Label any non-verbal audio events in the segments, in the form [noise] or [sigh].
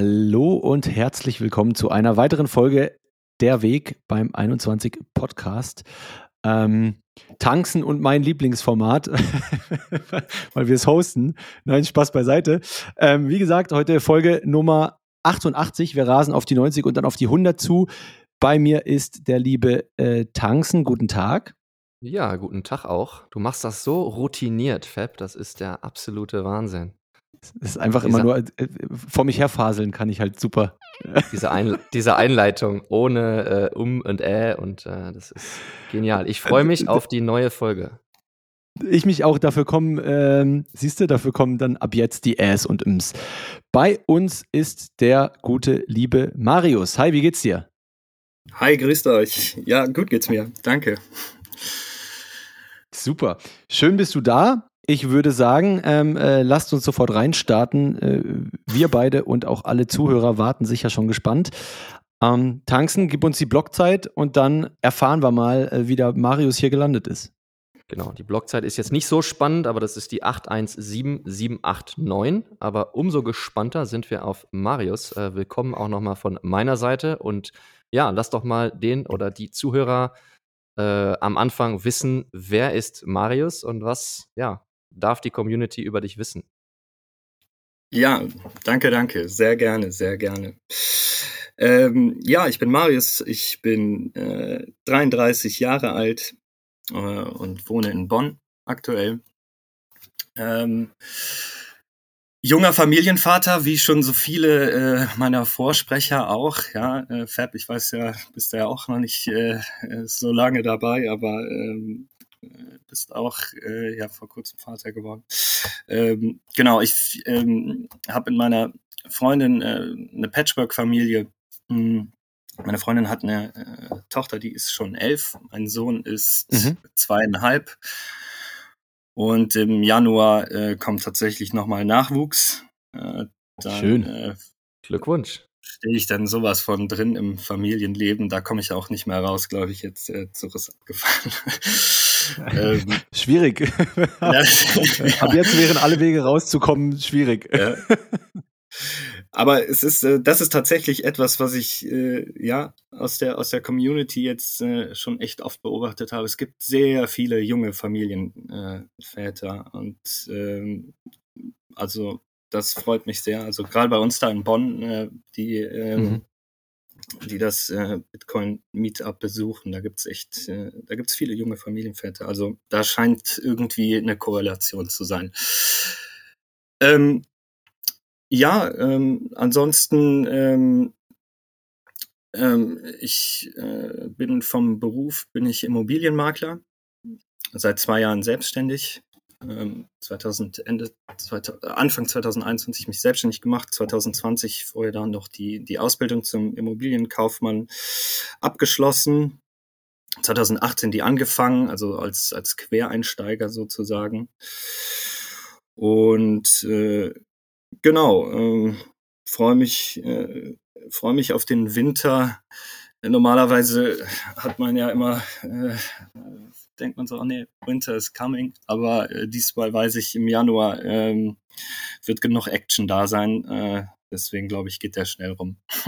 Hallo und herzlich willkommen zu einer weiteren Folge Der Weg beim 21 Podcast. Ähm, Tanzen und mein Lieblingsformat, [laughs] weil wir es hosten. Nein, Spaß beiseite. Ähm, wie gesagt, heute Folge Nummer 88. Wir rasen auf die 90 und dann auf die 100 zu. Bei mir ist der liebe äh, Tanzen. Guten Tag. Ja, guten Tag auch. Du machst das so routiniert, Fab. Das ist der absolute Wahnsinn. Es ist einfach Dieser, immer nur äh, vor mich herfaseln kann ich halt super. Diese, Ein, diese Einleitung ohne äh, um und äh und äh, das ist genial. Ich freue mich auf die neue Folge. Ich mich auch, dafür kommen, ähm, siehst du, dafür kommen dann ab jetzt die Äs und Ims. Bei uns ist der gute, liebe Marius. Hi, wie geht's dir? Hi, grüßt euch. Ja, gut geht's mir. Danke. Super. Schön bist du da. Ich würde sagen, ähm, äh, lasst uns sofort reinstarten. Äh, wir beide und auch alle Zuhörer warten sicher schon gespannt. Ähm, Tanzen, gib uns die Blockzeit und dann erfahren wir mal, äh, wie der Marius hier gelandet ist. Genau, die Blockzeit ist jetzt nicht so spannend, aber das ist die 817789. Aber umso gespannter sind wir auf Marius. Äh, willkommen auch nochmal von meiner Seite. Und ja, lass doch mal den oder die Zuhörer äh, am Anfang wissen, wer ist Marius und was, ja, darf die Community über dich wissen? Ja, danke, danke. Sehr gerne, sehr gerne. Ähm, ja, ich bin Marius, ich bin äh, 33 Jahre alt äh, und wohne in Bonn aktuell. Ähm, junger Familienvater, wie schon so viele äh, meiner Vorsprecher auch. Ja, äh, Fab, ich weiß ja, bist ja auch noch nicht äh, so lange dabei, aber ähm, bist auch äh, ja vor kurzem Vater geworden. Ähm, genau, ich ähm, habe in meiner Freundin äh, eine Patchwork-Familie. Hm, meine Freundin hat eine äh, Tochter, die ist schon elf. Mein Sohn ist mhm. zweieinhalb. Und im Januar äh, kommt tatsächlich nochmal Nachwuchs. Äh, dann, Schön. Äh, Glückwunsch stehe ich dann sowas von drin im Familienleben. Da komme ich auch nicht mehr raus, glaube ich, jetzt äh, Zug ist abgefallen. Ähm, schwierig. [laughs] Ja, [laughs] Ab jetzt wären alle Wege rauszukommen schwierig. Ja. Aber es ist, äh, das ist tatsächlich etwas, was ich äh, ja aus der aus der Community jetzt äh, schon echt oft beobachtet habe. Es gibt sehr viele junge Familienväter und ähm, also das freut mich sehr. Also gerade bei uns da in Bonn, äh, die, ähm, mhm. Die das äh, Bitcoin Meetup besuchen, da gibt's echt, äh, da gibt's viele junge Familienväter. Also da scheint irgendwie eine Korrelation zu sein. Ähm, ja, ähm, ansonsten ähm, ähm, ich äh, bin vom Beruf bin ich Immobilienmakler, seit zwei Jahren selbstständig 2000, ähm, Ende, 2000, Anfang 2021 mich selbstständig gemacht, 2020 vorher dann noch die, die Ausbildung zum Immobilienkaufmann abgeschlossen, 2018 die angefangen, also als, als Quereinsteiger sozusagen. Und äh, genau, äh, freue mich, äh, freue mich auf den Winter. Normalerweise hat man ja immer äh, denkt man so, oh nee, Winter is coming. Aber äh, diesmal weiß ich, im Januar ähm, wird genug Action da sein. Äh, deswegen glaube ich, geht der schnell rum. [laughs]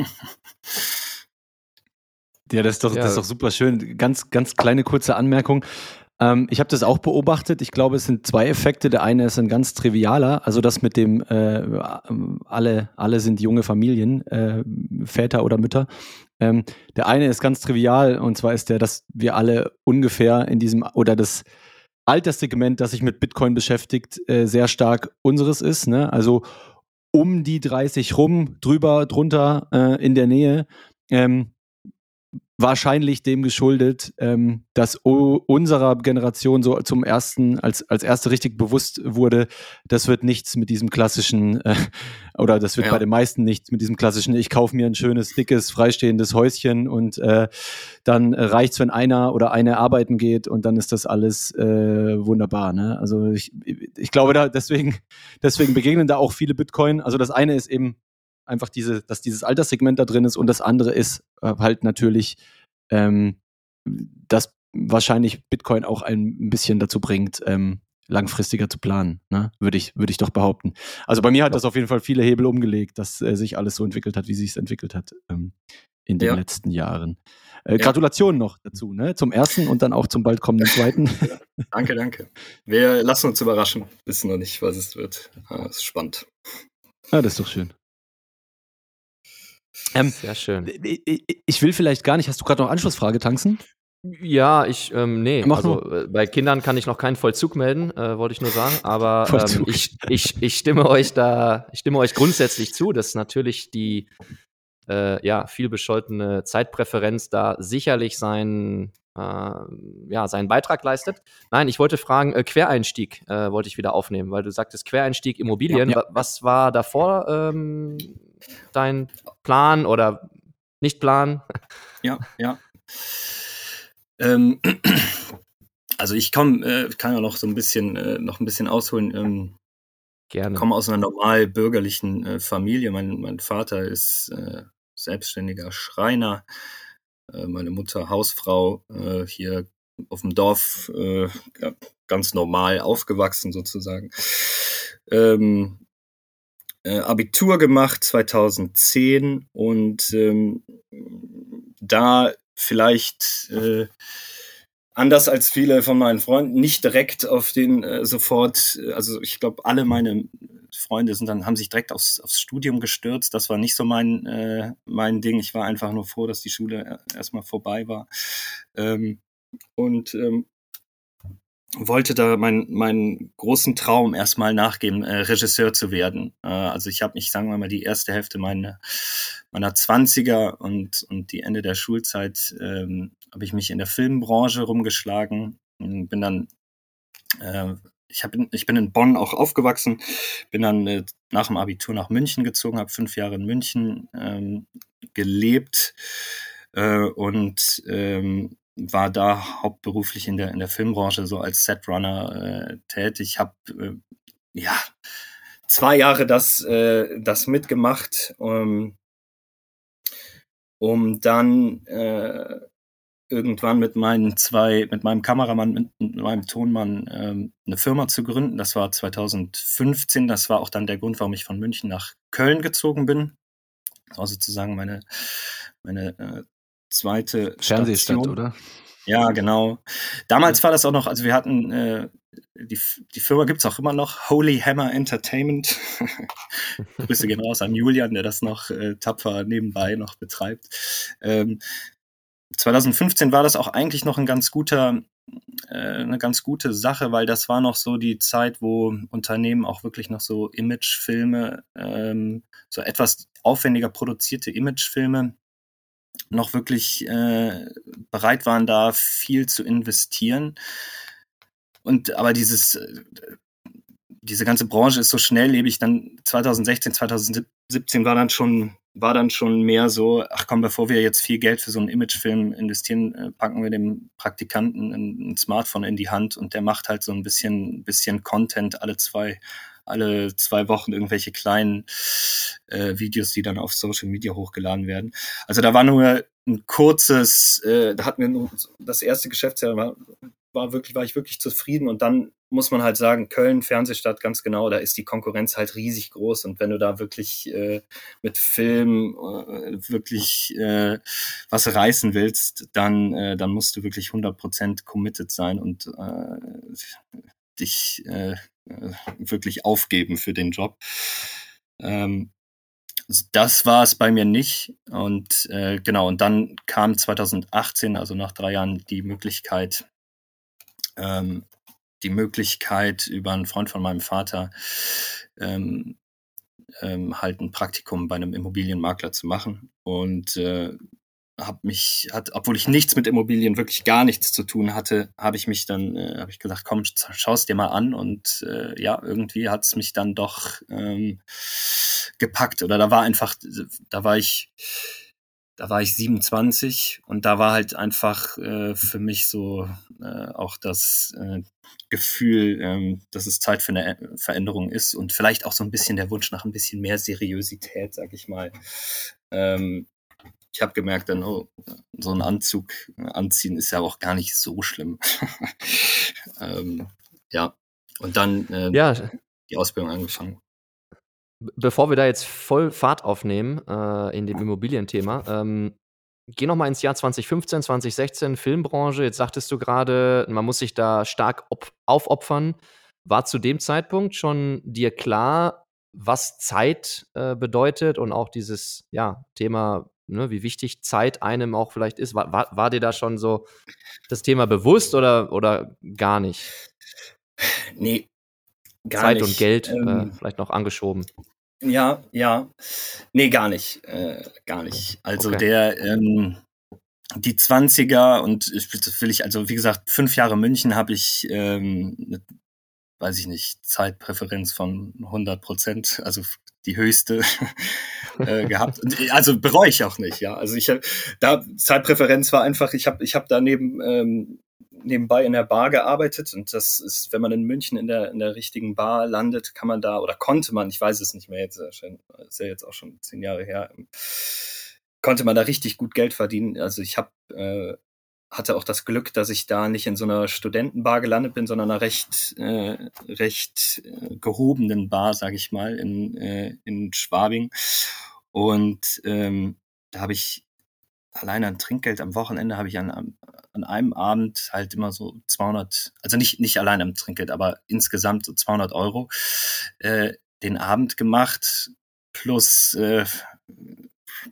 ja, das ist, doch, ja. das ist doch super schön. Ganz, ganz kleine kurze Anmerkung. Ähm, ich habe das auch beobachtet. Ich glaube, es sind zwei Effekte. Der eine ist ein ganz trivialer, also das mit dem äh, alle, alle sind junge Familien, äh, Väter oder Mütter. Ähm, der eine ist ganz trivial und zwar ist der, dass wir alle ungefähr in diesem oder das Alterssegment, das sich mit Bitcoin beschäftigt, äh, sehr stark unseres ist. Ne? Also um die 30 rum, drüber, drunter, äh, in der Nähe. Ähm, wahrscheinlich dem geschuldet, ähm, dass unserer Generation so zum ersten, als, als erste richtig bewusst wurde, das wird nichts mit diesem klassischen, äh, oder das wird ja. bei den meisten nichts mit diesem klassischen, ich kaufe mir ein schönes, dickes, freistehendes Häuschen und äh, dann reicht's, wenn einer oder eine arbeiten geht und dann ist das alles äh, wunderbar. Ne? Also ich, ich glaube da deswegen, deswegen begegnen da auch viele Bitcoin. Also das eine ist eben einfach diese, dass dieses Alterssegment da drin ist und das andere ist äh, halt natürlich, ähm, dass wahrscheinlich Bitcoin auch ein bisschen dazu bringt, ähm, langfristiger zu planen, ne? würde ich, würde ich doch behaupten. Also bei mir hat das auf jeden Fall viele Hebel umgelegt, dass äh, sich alles so entwickelt hat, wie sich es entwickelt hat ähm, in den ja. letzten Jahren. Äh, ja. Gratulation noch dazu, ne? Zum ersten und dann auch zum bald kommenden zweiten. [laughs] Ja. Danke, danke. Wir lassen uns überraschen, wissen noch nicht, was es wird. Ah, ist spannend. Ah, das ist doch schön. Ähm, Sehr schön. Ich will vielleicht gar nicht, hast du gerade noch Anschlussfrage, Tanzen? Ja, ich, ähm, nee, Mach also äh, bei Kindern kann ich noch keinen Vollzug melden, äh, wollte ich nur sagen, aber ähm, ich, ich, ich stimme euch da, ich stimme euch grundsätzlich zu, dass natürlich die äh, ja, viel bescholtene Zeitpräferenz da sicherlich sein, äh, ja, seinen Beitrag leistet. Nein, ich wollte fragen, äh, Quereinstieg äh, wollte ich wieder aufnehmen, weil du sagtest Quereinstieg Immobilien. Ja, ja. Was war davor ähm, dein Plan oder nicht Plan? Ja, ja. Ähm, also ich komme, äh, kann ja noch so ein bisschen, äh, noch ein bisschen ausholen. Ähm, Gerne. Ich komme aus einer normal bürgerlichen äh, Familie. Mein, mein Vater ist äh, selbstständiger Schreiner, äh, meine Mutter Hausfrau, äh, hier auf dem Dorf ganz normal aufgewachsen sozusagen. Ähm, äh, Abitur gemacht 2010 und ähm, da vielleicht äh, anders als viele von meinen Freunden nicht direkt auf den äh, sofort, also ich glaube, alle meine Freunde sind dann, haben sich direkt aufs, aufs Studium gestürzt. Das war nicht so mein, äh, mein Ding. Ich war einfach nur froh, dass die Schule erstmal vorbei war. Ähm, und ähm, wollte da meinen meinen großen Traum erstmal nachgeben, äh, Regisseur zu werden. Äh, also ich habe mich, sagen wir mal, die erste Hälfte meiner meiner Zwanziger und und die Ende der Schulzeit ähm, habe ich mich in der Filmbranche rumgeschlagen bin dann äh, ich, hab, ich bin in Bonn auch aufgewachsen, bin dann äh, nach dem Abitur nach München gezogen, habe fünf Jahre in München ähm, gelebt äh, und ähm, war da hauptberuflich in der, in der Filmbranche so als Setrunner äh, tätig. Habe äh, ja zwei Jahre das, äh, das mitgemacht, um, um dann äh, irgendwann mit meinen zwei, mit meinem Kameramann, mit, mit meinem Tonmann ähm, eine Firma zu gründen. Das war 2015. Das war auch dann der Grund, warum ich von München nach Köln gezogen bin. Das war sozusagen meine, meine äh, zweite Fernsehstadt, Station. oder? Ja, genau. Damals war das auch noch, also wir hatten, äh, die, die Firma gibt's auch immer noch, Holy Hammer Entertainment. [laughs] Grüße gehen raus an Julian, der das noch äh, tapfer nebenbei noch betreibt. Ähm, 2015 war das auch eigentlich noch ein ganz guter, äh, eine ganz gute Sache, weil das war noch so die Zeit, wo Unternehmen auch wirklich noch so Imagefilme, ähm, so etwas aufwendiger produzierte Imagefilme noch wirklich äh, bereit waren, da viel zu investieren. Und aber dieses, äh, diese ganze Branche ist so schnelllebig. Dann 2016, 2017 war dann schon, war dann schon mehr so, ach komm, bevor wir jetzt viel Geld für so einen Imagefilm investieren, äh, packen wir dem Praktikanten ein, Smartphone in die Hand und der macht halt so ein bisschen, bisschen Content alle zwei alle zwei Wochen irgendwelche kleinen äh, Videos, die dann auf Social Media hochgeladen werden. Also da war nur ein kurzes, äh, da hatten wir nur das erste Geschäftsjahr, war, war wirklich, war ich wirklich zufrieden und dann muss man halt sagen, Köln, Fernsehstadt, ganz genau, da ist die Konkurrenz halt riesig groß und wenn du da wirklich äh, mit Film äh, wirklich äh, was reißen willst, dann, äh, dann musst du wirklich 100% committed sein und äh, dich äh, wirklich aufgeben für den Job. Ähm, das war es bei mir nicht. Und äh, genau, und dann kam 2018, also nach drei Jahren, die Möglichkeit, ähm, die Möglichkeit über einen Freund von meinem Vater ähm, ähm, halt ein Praktikum bei einem Immobilienmakler zu machen. Und äh, habe mich, hat, obwohl ich nichts mit Immobilien, wirklich gar nichts zu tun hatte, habe ich mich dann, äh, habe ich gesagt, komm, schaust dir mal an und äh, ja, irgendwie hat es mich dann doch ähm, gepackt oder da war einfach, da war ich, da war ich 27 und da war halt einfach äh, für mich so äh, auch das äh, Gefühl, ähm, dass es Zeit für eine Veränderung ist und vielleicht auch so ein bisschen der Wunsch nach ein bisschen mehr Seriosität, sag ich mal. Ähm, ich habe gemerkt, dann, oh, so ein Anzug anziehen ist ja auch gar nicht so schlimm. [laughs] ähm, ja, und dann äh, ja. die Ausbildung angefangen. Bevor wir da jetzt voll Fahrt aufnehmen äh, in dem Immobilienthema, ähm, geh noch mal ins Jahr 2015, 2016, Filmbranche. Jetzt sagtest du gerade, man muss sich da stark aufopfern. War zu dem Zeitpunkt schon dir klar, was Zeit äh, bedeutet und auch dieses ja, Thema ne, wie wichtig Zeit einem auch vielleicht ist. War, war, war, dir da schon so das Thema bewusst oder, oder gar nicht? Nee, gar Zeit nicht. und Geld äh, ähm, äh, vielleicht noch angeschoben. Ja, ja. Nee, gar nicht. Äh, gar nicht. Also okay. der, ähm, die 20er und ich will ich, also wie gesagt, fünf Jahre München habe ich ähm, weiß ich nicht, Zeitpräferenz von 100 Prozent, also die höchste [laughs] äh, gehabt. Also bereue ich auch nicht, ja. Also ich da Zeitpräferenz war einfach, ich habe ich habe da neben ähm, nebenbei in der Bar gearbeitet und das ist, wenn man in München in der in der richtigen Bar landet, kann man da oder konnte man, ich weiß es nicht mehr jetzt, ist ja jetzt auch schon zehn Jahre her, konnte man da richtig gut Geld verdienen. Also ich habe äh, hatte auch das Glück, dass ich da nicht in so einer Studentenbar gelandet bin, sondern einer recht, äh, recht äh, gehobenen Bar, sage ich mal, in, äh, in Schwabing. Und ähm, da habe ich allein an Trinkgeld am Wochenende habe ich an, an einem Abend halt immer so 200, also nicht, nicht allein am Trinkgeld, aber insgesamt so 200 Euro äh, den Abend gemacht plus äh,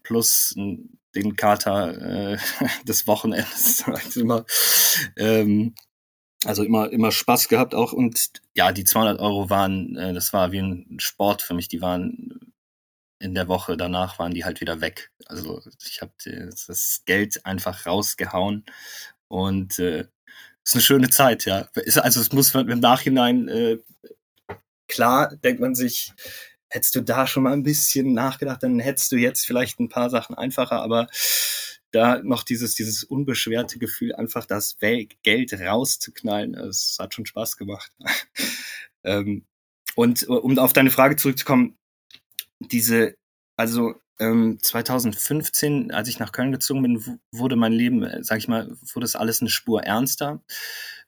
plus den Kater äh, [laughs] des Wochenendes [laughs] immer, ähm, also immer, immer Spaß gehabt auch. Und ja, die 200 Euro waren, äh, das war wie ein Sport für mich. Die waren in der Woche danach waren die halt wieder weg. Also ich habe das Geld einfach rausgehauen und äh, ist eine schöne Zeit, ja. Also es muss im Nachhinein äh, klar denkt man sich, hättest du da schon mal ein bisschen nachgedacht, dann hättest du jetzt vielleicht ein paar Sachen einfacher, aber da noch dieses, dieses unbeschwerte Gefühl, einfach das Geld rauszuknallen, es hat schon Spaß gemacht. [laughs] ähm, und um auf deine Frage zurückzukommen, diese, also ähm, 2015, als ich nach Köln gezogen bin, wurde mein Leben, äh, sag ich mal, wurde es alles eine Spur ernster,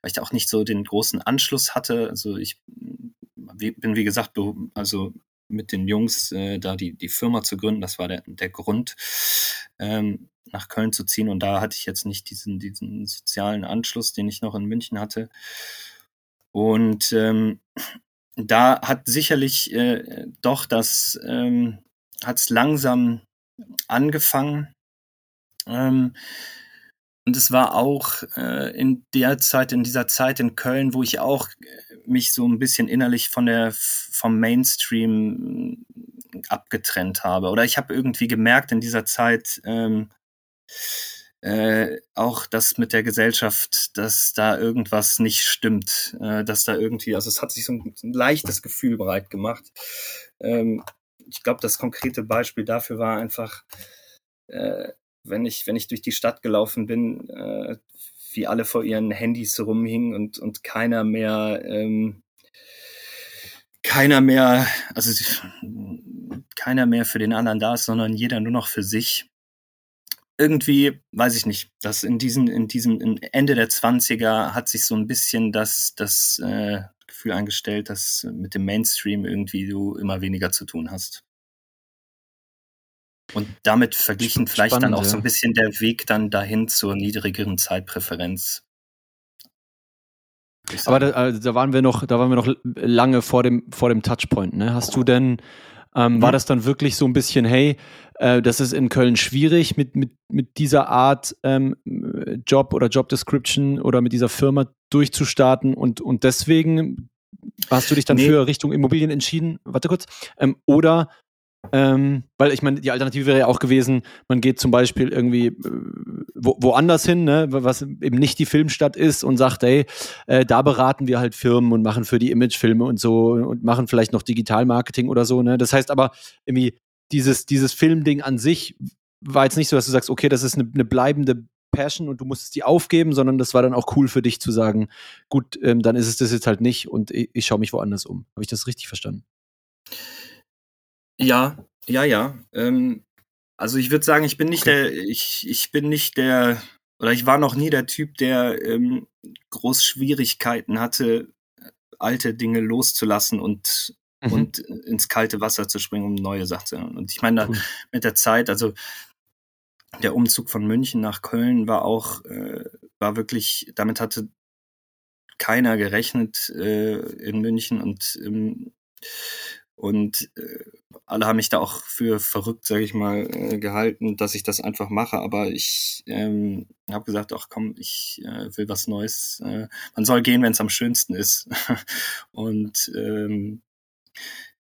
weil ich da auch nicht so den großen Anschluss hatte. Also ich bin, wie gesagt, also mit den Jungs äh, da die, die Firma zu gründen. Das war der, der Grund, ähm, nach Köln zu ziehen. Und da hatte ich jetzt nicht diesen, diesen sozialen Anschluss, den ich noch in München hatte. Und ähm, da hat sicherlich äh, doch das, ähm, hat es langsam angefangen. Ähm, und es war auch äh, in der Zeit, in dieser Zeit in Köln, wo ich auch äh, mich so ein bisschen innerlich von der vom Mainstream abgetrennt habe. Oder ich habe irgendwie gemerkt in dieser Zeit ähm, äh, auch, dass mit der Gesellschaft, dass da irgendwas nicht stimmt, äh, dass da irgendwie, also es hat sich so ein, ein leichtes Gefühl breit gemacht. Ähm, ich glaube, das konkrete Beispiel dafür war einfach, äh, wenn ich, wenn ich durch die Stadt gelaufen bin, äh, wie alle vor ihren Handys rumhingen und, und keiner mehr, ähm, keiner mehr, also keiner mehr für den anderen da ist, sondern jeder nur noch für sich. Irgendwie, weiß ich nicht, dass in diesen, in diesem Ende der 20er hat sich so ein bisschen das, das äh, Gefühl eingestellt, dass mit dem Mainstream irgendwie du immer weniger zu tun hast. Und damit verglichen Spannend, vielleicht dann auch so ein bisschen der Weg dann dahin zur niedrigeren Zeitpräferenz. Aber da, also da, waren wir noch, da waren wir noch lange vor dem, vor dem Touchpoint. Ne? Hast du denn, ähm, mhm. war das dann wirklich so ein bisschen, hey, äh, das ist in Köln schwierig mit, mit, mit dieser Art ähm, Job oder Job Description oder mit dieser Firma durchzustarten und, und deswegen hast du dich dann nee. für Richtung Immobilien entschieden? Warte kurz. Ähm, oder Ähm, weil ich meine, die Alternative wäre ja auch gewesen, man geht zum Beispiel irgendwie äh, wo, woanders hin, ne, was eben nicht die Filmstadt ist und sagt, ey, äh, da beraten wir halt Firmen und machen für die Imagefilme und so und machen vielleicht noch Digitalmarketing oder so. Ne? Das heißt aber irgendwie, dieses, dieses Filmding an sich war jetzt nicht so, dass du sagst, okay, das ist eine, eine bleibende Passion und du musstest die aufgeben, sondern das war dann auch cool für dich zu sagen, gut, ähm, dann ist es das jetzt halt nicht und ich, ich schaue mich woanders um. Habe ich das richtig verstanden? Ja, ja, ja. Ähm, also ich würde sagen, ich bin nicht okay. der, ich, ich bin nicht der, oder ich war noch nie der Typ, der ähm, groß Schwierigkeiten hatte, alte Dinge loszulassen und, mhm. und ins kalte Wasser zu springen, um neue Sachen zu Und ich meine, cool. mit der Zeit, also der Umzug von München nach Köln war auch, äh, war wirklich, damit hatte keiner gerechnet äh, in München und ähm, und äh, alle haben mich da auch für verrückt, sage ich mal, äh, gehalten, dass ich das einfach mache. Aber ich ähm, habe gesagt, ach komm, ich äh, will was Neues. Äh, man soll gehen, wenn es am schönsten ist. [laughs] und ähm,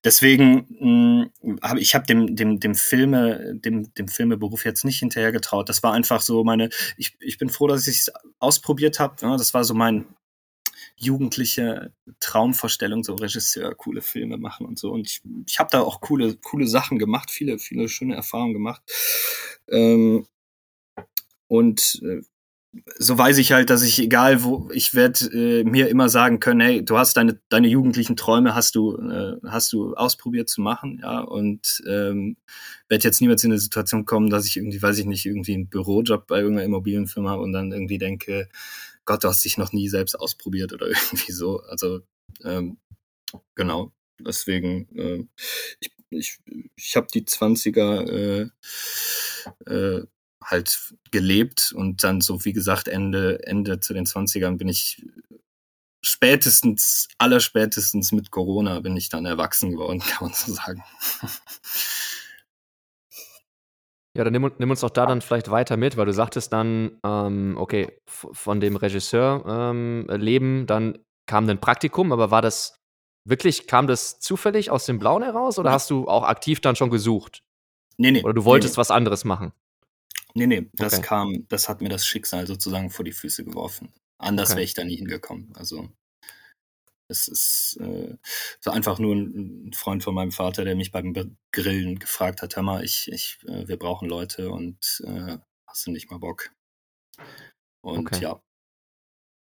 deswegen habe ich habe dem dem dem Filme dem dem Filmeberuf jetzt nicht hinterher getraut. Das war einfach so meine. Ich ich bin froh, dass ich es ausprobiert habe. Ja, das war so mein jugendliche Traumvorstellung, so Regisseur, coole Filme machen und so. Und ich, ich habe da auch coole, coole Sachen gemacht, viele, viele schöne Erfahrungen gemacht. Ähm, und äh, so weiß ich halt, dass ich egal wo, ich werde äh, mir immer sagen können, hey, du hast deine deine jugendlichen Träume hast du äh, hast du ausprobiert zu machen, ja und ähm, werde jetzt niemals in eine Situation kommen, dass ich irgendwie, weiß ich nicht, irgendwie einen Bürojob bei irgendeiner Immobilienfirma und dann irgendwie denke, Gott, du hast dich noch nie selbst ausprobiert oder [laughs] irgendwie so. Also ähm, genau, deswegen, äh, ich, ich, ich habe die 20er äh, äh, halt gelebt und dann so, wie gesagt, Ende, Ende zu den 20ern bin ich spätestens, allerspätestens mit Corona bin ich dann erwachsen geworden, [laughs] kann man so sagen. Ja, dann nimm, nimm, uns doch da dann vielleicht weiter mit, weil du sagtest dann, ähm, okay, von dem Regisseur ähm, Leben, dann kam ein Praktikum, aber war das wirklich, kam das zufällig aus dem Blauen heraus oder hast du auch aktiv dann schon gesucht? Nee, nee. Oder du wolltest nee, was anderes machen? Nee, nee, das okay. kam, das hat mir das Schicksal sozusagen vor die Füße geworfen. Anders okay. wäre ich da nie hingekommen. Also es ist äh, so einfach nur ein, Freund von meinem Vater, der mich beim Grillen gefragt hat, mal, ich, ich, äh, wir brauchen Leute und äh, hast du nicht mal Bock? Und okay. ja.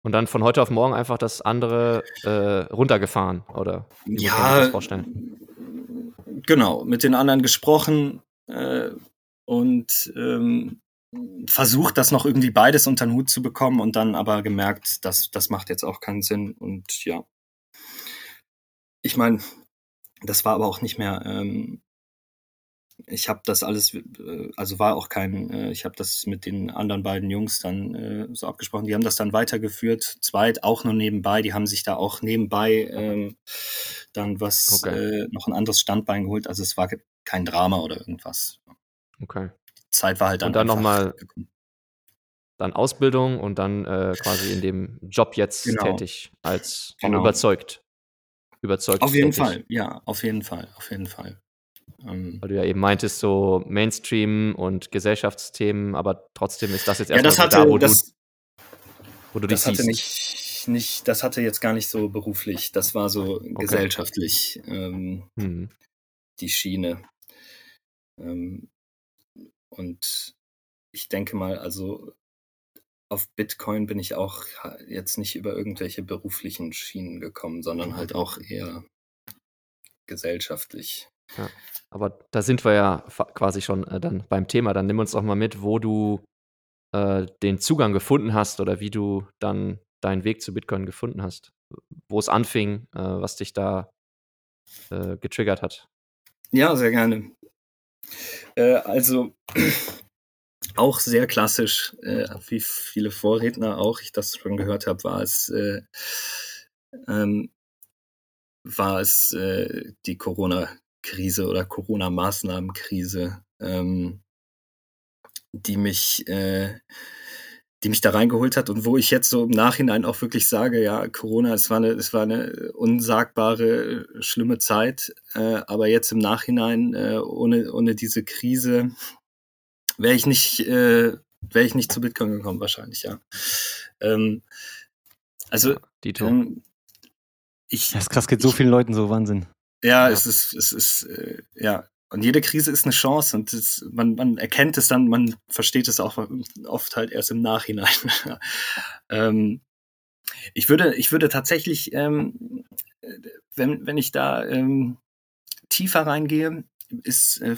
Und dann von heute auf morgen einfach das andere äh, runtergefahren, oder? Wie ja, das vorstellen? genau, mit den anderen gesprochen äh, und ähm, versucht, das noch irgendwie beides unter den Hut zu bekommen und dann aber gemerkt, dass das macht jetzt auch keinen Sinn und ja, ich meine, das war aber auch nicht mehr. Ähm, ich habe das alles, äh, also war auch kein, äh, ich habe das mit den anderen beiden Jungs dann äh, so abgesprochen. Die haben das dann weitergeführt, zweit auch nur nebenbei. Die haben sich da auch nebenbei ähm, dann was, okay. noch ein anderes Standbein geholt. Also es war kein Drama oder irgendwas. Okay. Die Zeit war halt dann. Und dann nochmal dann Ausbildung und dann äh, quasi in dem Job jetzt genau. tätig als genau. überzeugt überzeugt. Auf jeden Fall, ja, auf jeden Fall, auf jeden Fall. Ähm, Weil du ja eben meintest, so Mainstream und Gesellschaftsthemen, aber trotzdem ist das jetzt erstmal ja, da, wo das, du, wo du das hatte nicht, nicht, das hatte jetzt gar nicht so beruflich, das war so okay. gesellschaftlich ähm, mhm. die Schiene. Ähm, und ich denke mal, also auf Bitcoin bin ich auch jetzt nicht über irgendwelche beruflichen Schienen gekommen, sondern halt auch eher gesellschaftlich. Ja, aber da sind wir ja quasi schon äh, dann beim Thema. Dann nimm uns doch mal mit, wo du äh, den Zugang gefunden hast oder wie du dann deinen Weg zu Bitcoin gefunden hast. Wo es anfing, äh, was dich da äh, getriggert hat. Ja, sehr gerne. Äh, also auch sehr klassisch, äh, wie viele Vorredner auch, ich das schon gehört habe, war es, äh, ähm, war es äh, die Corona-Krise oder Corona-Maßnahmenkrise, ähm, die mich, äh, die mich da reingeholt hat und wo ich jetzt so im Nachhinein auch wirklich sage, ja, Corona, es war eine, es war eine unsagbare, schlimme Zeit, äh, aber jetzt im Nachhinein, äh, ohne, ohne diese Krise, wäre ich nicht, äh, wäre ich nicht zu Bitcoin gekommen, wahrscheinlich, ja. Ähm, also, Dito. ähm, ich, Das ist krass, geht so vielen Leuten so Wahnsinn. ja, Ja. es ist, es ist, äh, ja. Und jede Krise ist eine Chance und es, man, man erkennt es dann, man versteht es auch oft halt erst im Nachhinein. [laughs] ähm, ich würde, ich würde tatsächlich, ähm, wenn, wenn ich da ähm, tiefer reingehe, ist äh,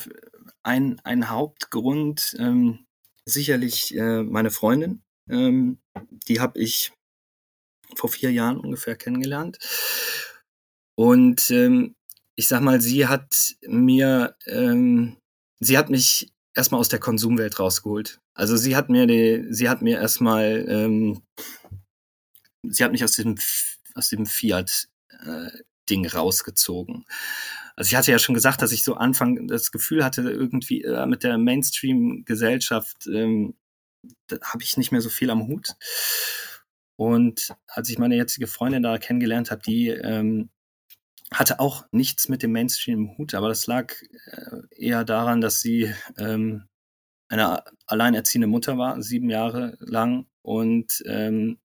ein, ein Hauptgrund ähm, sicherlich äh, meine Freundin. Ähm, die habe ich vor vier Jahren ungefähr kennengelernt. Und ähm, ich sag mal, sie hat mir, ähm, sie hat mich erstmal aus der Konsumwelt rausgeholt. Also sie hat mir die, sie hat mir erstmal, ähm, sie hat mich aus diesem, aus dem Fiat-Ding rausgezogen. Also ich hatte ja schon gesagt, dass ich so Anfang das Gefühl hatte, irgendwie äh, mit der Mainstream-Gesellschaft ähm, habe ich nicht mehr so viel am Hut. Und als ich meine jetzige Freundin da kennengelernt habe, die ähm, hatte auch nichts mit dem Mainstream im Hut, aber das lag äh, eher daran, dass sie ähm, eine alleinerziehende Mutter war, sieben Jahre lang und ähm,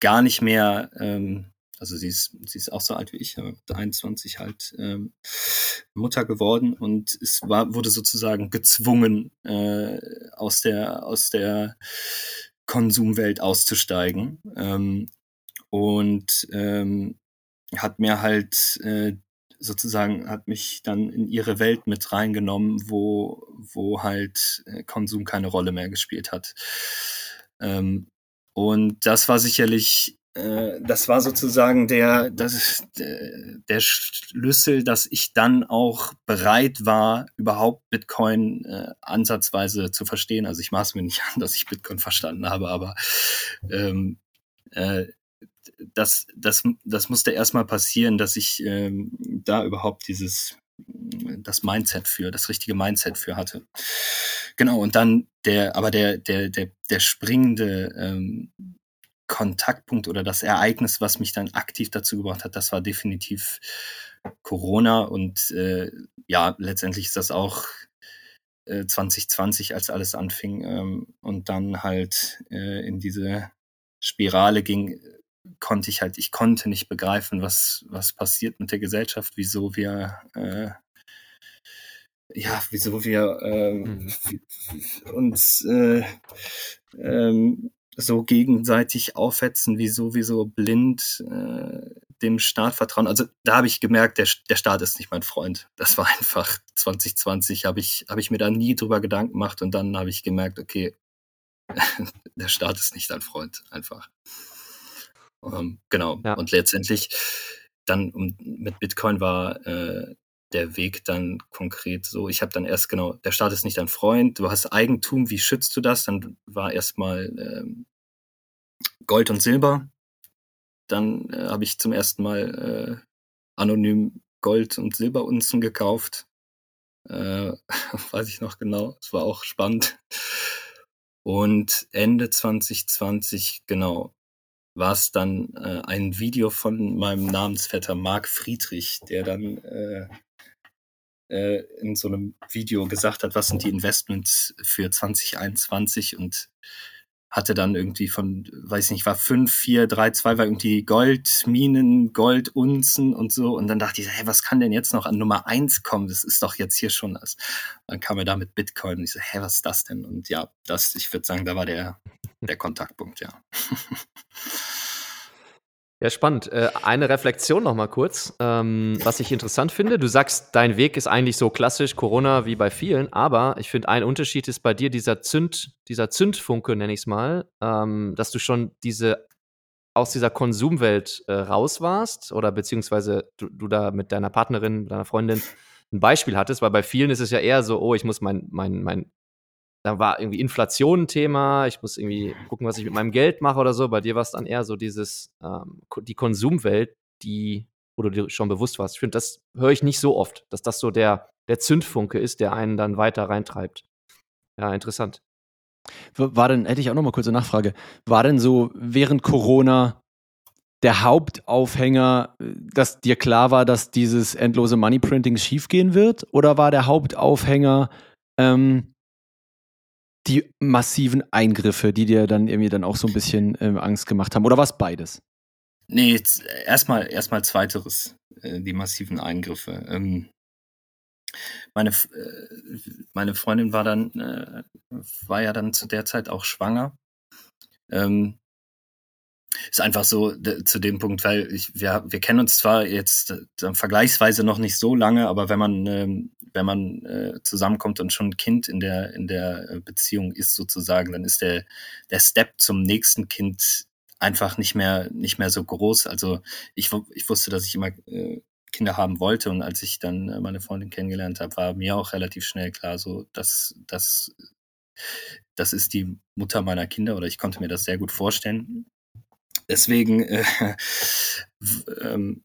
gar nicht mehr, ähm, also sie ist, sie ist auch so alt wie ich, aber 23 halt ähm, Mutter geworden und es war, wurde sozusagen gezwungen, äh, aus der, aus der Konsumwelt auszusteigen. Ähm, und ähm, hat mir halt äh, sozusagen, hat mich dann in ihre Welt mit reingenommen, wo, wo halt äh, Konsum keine Rolle mehr gespielt hat. Ähm, und das war sicherlich, äh, das war sozusagen der, das, der, der Schlüssel, dass ich dann auch bereit war, überhaupt Bitcoin äh, ansatzweise zu verstehen. Also ich maß mir nicht [laughs] an, dass ich Bitcoin verstanden habe, aber ähm, äh, das, das, das musste erstmal passieren, dass ich ähm, da überhaupt dieses, das Mindset für, das richtige Mindset für hatte. Genau, und dann der, aber der, der, der, der springende ähm, Kontaktpunkt oder das Ereignis, was mich dann aktiv dazu gebracht hat, das war definitiv Corona und äh, ja, letztendlich ist das auch äh, 2020, als alles anfing ähm, und dann halt äh, in diese Spirale ging, konnte ich halt, ich konnte nicht begreifen, was, was passiert mit der Gesellschaft, wieso wir, äh, ja, wieso wir äh, Mhm. uns äh, ähm, so gegenseitig aufhetzen, wieso wir so blind äh, dem Staat vertrauen. Also da habe ich gemerkt, der, der Staat ist nicht mein Freund. Das war [laughs] einfach 2020, habe ich, hab ich mir da nie drüber Gedanken gemacht und dann habe ich gemerkt, okay, [laughs] der Staat ist nicht dein Freund, einfach. Ähm, genau. Ja. Und letztendlich dann um, mit Bitcoin war äh, der Weg dann konkret so. Ich habe dann erst genau, der Staat ist nicht dein Freund, du hast Eigentum, wie schützt du das? Dann war erstmal ähm, Gold und Silber. Dann äh, habe ich zum ersten Mal äh, anonym Gold und Silberunzen gekauft. Äh, [laughs] weiß ich noch genau. Es war auch spannend. Und Ende 2020, genau, war es dann äh, ein Video von meinem Namensvetter Marc Friedrich, der dann äh, äh, in so einem Video gesagt hat, was sind die Investments für 2021 und hatte dann irgendwie von, weiß nicht, war 5, 4, 3, 2, war irgendwie Goldminen, Goldunzen und so. Und dann dachte ich, hey, was kann denn jetzt noch an Nummer 1 kommen? Das ist doch jetzt hier schon das. Dann kam er da mit Bitcoin und ich so, hä, was ist das denn? Und ja, das, ich würde sagen, da war der, der Kontaktpunkt, ja. [laughs] Ja, spannend. Äh, eine Reflexion noch mal kurz, ähm, was ich interessant finde. Du sagst, dein Weg ist eigentlich so klassisch Corona wie bei vielen, aber ich finde, ein Unterschied ist bei dir dieser Zünd, dieser Zündfunke, nenne ich es mal, ähm, dass du schon diese aus dieser Konsumwelt äh, raus warst oder beziehungsweise du, du da mit deiner Partnerin, deiner Freundin ein Beispiel hattest, weil bei vielen ist es ja eher so, oh, ich muss mein, mein, mein da war irgendwie Inflation ein Thema, ich muss irgendwie gucken, was ich mit meinem Geld mache oder so. Bei dir war es dann eher so dieses, ähm, die Konsumwelt, die, wo du dir schon bewusst warst. Ich finde, das höre ich nicht so oft, dass das so der, der Zündfunke ist, der einen dann weiter reintreibt. Ja, interessant. War denn, hätte ich auch noch mal kurze Nachfrage, war denn so während Corona der Hauptaufhänger, dass dir klar war, dass dieses endlose Moneyprinting schiefgehen wird? Oder war der Hauptaufhänger ähm, die massiven Eingriffe, die dir dann irgendwie dann auch so ein bisschen ähm, Angst gemacht haben? Oder war es beides? Nee, erstmal erstmal zweiteres, äh, die massiven Eingriffe. Ähm, meine, äh, meine Freundin war dann, äh, war ja dann zu der Zeit auch schwanger. Ähm, ist einfach so zu dem Punkt, weil ich, wir, wir kennen uns zwar jetzt äh, vergleichsweise noch nicht so lange, aber wenn man, ähm, wenn man äh, zusammenkommt und schon ein Kind in der, in der äh, Beziehung ist sozusagen, dann ist der, der Step zum nächsten Kind einfach nicht mehr, nicht mehr so groß. Also ich, ich wusste, dass ich immer äh, Kinder haben wollte und als ich dann äh, meine Freundin kennengelernt habe, war mir auch relativ schnell klar, so dass das das ist die Mutter meiner Kinder oder ich konnte mir das sehr gut vorstellen. Deswegen äh, [laughs] ähm,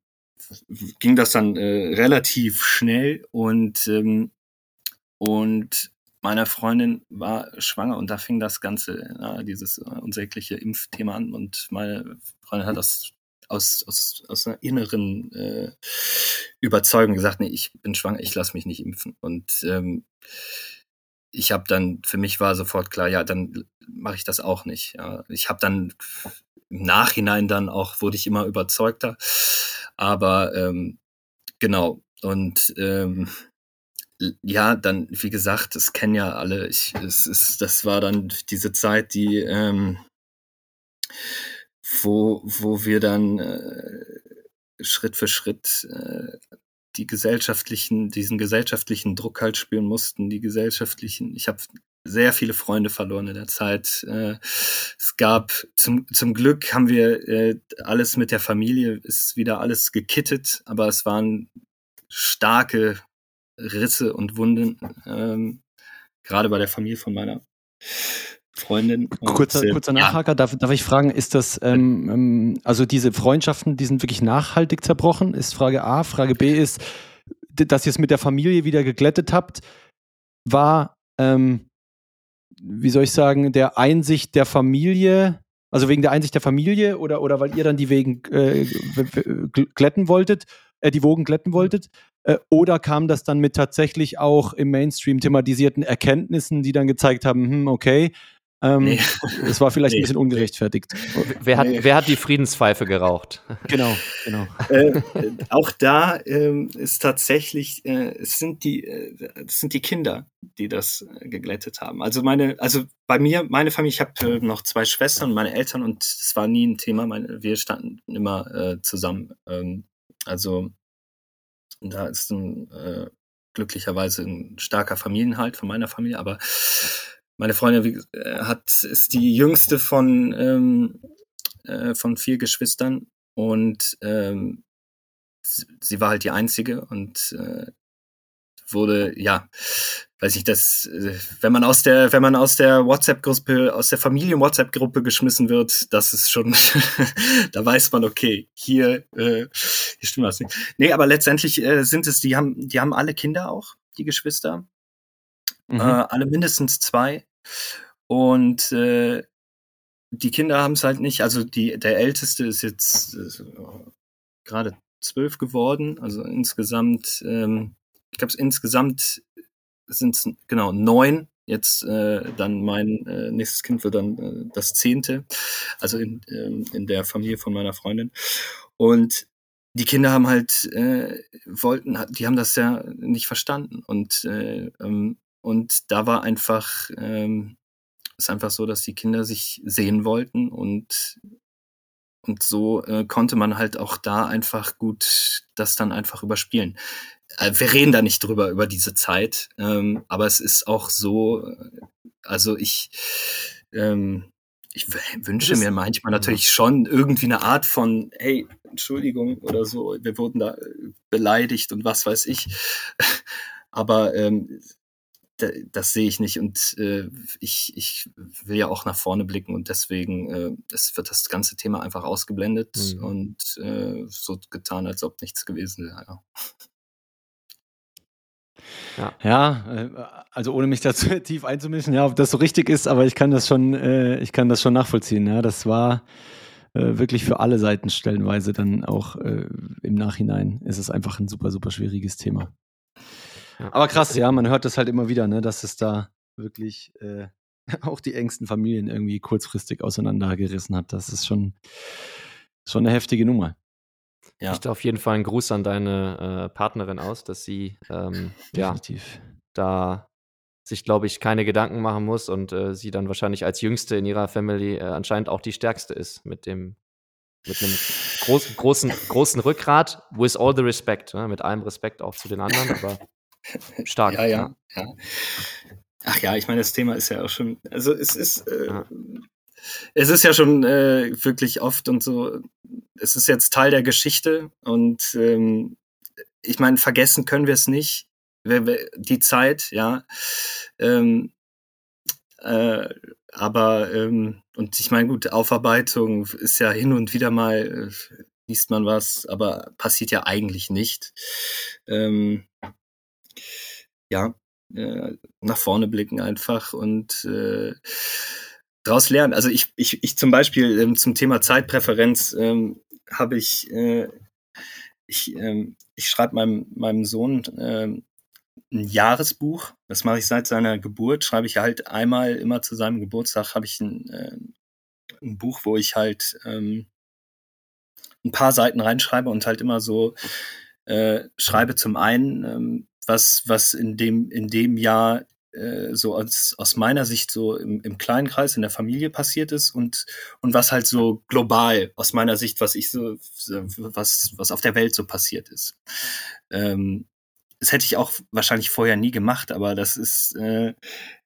ging das dann äh, relativ schnell und ähm, und meiner Freundin war schwanger und da fing das ganze, ja, dieses äh, unsägliche Impfthema an und meine Freundin hat das aus, aus, aus einer inneren äh, Überzeugung gesagt, nee, ich bin schwanger, ich lasse mich nicht impfen. Und ähm, ich habe dann, für mich war sofort klar, ja, dann mache ich das auch nicht. Ja. Ich habe dann im Nachhinein dann auch, wurde ich immer überzeugter. Aber ähm, genau, und ähm, ja, dann, wie gesagt, das kennen ja alle. Ich, es ist, das war dann diese Zeit, die, ähm, wo, wo wir dann äh, Schritt für Schritt äh, die gesellschaftlichen, diesen gesellschaftlichen Druck halt spüren mussten, die gesellschaftlichen, ich habe sehr viele Freunde verloren in der Zeit. Äh, es gab zum, zum Glück haben wir äh, alles mit der Familie, ist wieder alles gekittet, aber es waren starke Risse und Wunden, ähm, gerade bei der Familie von meiner Freundin. Kurzer, und, kurzer Nachhaker, ja. darf, darf ich fragen, ist das, ähm, ähm, also diese Freundschaften, die sind wirklich nachhaltig zerbrochen, ist Frage A. Frage B ist, dass ihr es mit der Familie wieder geglättet habt, war, ähm, wie soll ich sagen, der Einsicht der Familie, also wegen der Einsicht der Familie oder, oder weil ihr dann die Wegen äh, glätten wolltet, äh, die Wogen glätten wolltet? Äh, oder kam das dann mit tatsächlich auch im Mainstream thematisierten Erkenntnissen, die dann gezeigt haben, hm, okay, ähm, nee. Es war vielleicht nee. ein bisschen ungerechtfertigt. Wer hat, nee. wer hat die Friedenspfeife geraucht? [laughs] Genau, genau. Äh, auch da äh, ist tatsächlich, äh, es sind die, äh, es sind die Kinder, die das äh, geglättet haben. Also meine, also bei mir, meine Familie, ich habe äh, noch zwei Schwestern und meine Eltern und es war nie ein Thema. Meine, wir standen immer zusammen. Ähm, also da ist ein, glücklicherweise ein starker Familienhalt von meiner Familie, aber meine Freundin äh, hat, ist die jüngste von, ähm, äh, von vier Geschwistern und ähm, sie, war halt die einzige und äh, wurde, ja, weiß ich, das, äh, wenn man aus der, wenn man aus der WhatsApp-Gruppe, aus der Familien-WhatsApp-Gruppe geschmissen wird, das ist schon, [laughs] da weiß man, okay, hier, äh, hier stimmt was nicht. Nee, aber letztendlich äh, sind es, die haben, die haben alle Kinder auch, die Geschwister. Mhm. Äh, alle mindestens zwei. Und äh, die Kinder haben es halt nicht. Also die, der Älteste ist jetzt äh, gerade zwölf geworden. Also insgesamt, ähm, ich glaube, insgesamt sind es genau neun. Jetzt äh, dann mein äh, nächstes Kind wird dann äh, das zehnte, also in, ähm, in der Familie von meiner Freundin. Und die Kinder haben halt äh, wollten, die haben das ja nicht verstanden und äh, ähm, und da war einfach, ähm, ist einfach so, dass die Kinder sich sehen wollten und und so äh, konnte man halt auch da einfach gut das dann einfach überspielen. Äh, wir reden da nicht drüber, über diese Zeit, ähm, aber es ist auch so, äh, also ich, ähm, ich wünsche mir manchmal natürlich schon irgendwie eine Art von, hey, Entschuldigung oder so, wir wurden da äh, beleidigt und was weiß ich. [laughs] Aber ähm, das sehe ich nicht und äh, ich, ich will ja auch nach vorne blicken und deswegen äh, es wird das ganze Thema einfach ausgeblendet mhm. und äh, so getan, als ob nichts gewesen wäre. Ja. Ja, ja äh, also ohne mich dazu [laughs] tief einzumischen, ja, ob das so richtig ist, aber ich kann das schon, äh, ich kann das schon nachvollziehen. Ja, das war äh, wirklich für alle Seiten stellenweise dann auch äh, im Nachhinein ist es einfach ein super, super schwieriges Thema. Ja. Aber krass, ja, man hört das halt immer wieder, ne, dass es da wirklich äh, [laughs] auch die engsten Familien irgendwie kurzfristig auseinandergerissen hat. Das ist schon, schon eine heftige Nummer. Ja. Ich auf jeden Fall einen Gruß an deine äh, Partnerin aus, dass sie ähm, ja, da sich, glaube ich, keine Gedanken machen muss und äh, sie dann wahrscheinlich als Jüngste in ihrer Family äh, anscheinend auch die Stärkste ist mit dem mit einem großen, großen, großen Rückgrat, with all the respect, ne? mit allem Respekt auch zu den anderen, aber stark. ja, ja, ja. Ach ja, ich meine, das Thema ist ja auch schon, also es ist, äh, ja. es ist ja schon äh, wirklich oft und so, es ist jetzt Teil der Geschichte und ähm, ich meine, vergessen können wir es nicht die Zeit, ja. Ähm, äh, aber, ähm, und ich meine, gut, Aufarbeitung ist ja hin und wieder mal, äh, liest man was, aber passiert ja eigentlich nicht. Ähm, ja, äh, nach vorne blicken einfach und äh, daraus lernen. Also ich, ich, ich zum Beispiel ähm, zum Thema Zeitpräferenz ähm, habe ich, äh, ich, ähm, ich schreibe meinem, meinem Sohn ähm, ein Jahresbuch. Das mache ich seit seiner Geburt. Schreibe ich halt einmal immer zu seinem Geburtstag habe ich ein, äh, ein Buch, wo ich halt ähm, ein paar Seiten reinschreibe und halt immer so äh, schreibe zum einen, ähm, was was in dem in dem Jahr äh, so aus, aus meiner Sicht so im, im kleinen Kreis in der Familie passiert ist und und was halt so global aus meiner Sicht was ich so was was auf der Welt so passiert ist ähm, das hätte ich auch wahrscheinlich vorher nie gemacht, aber das ist äh,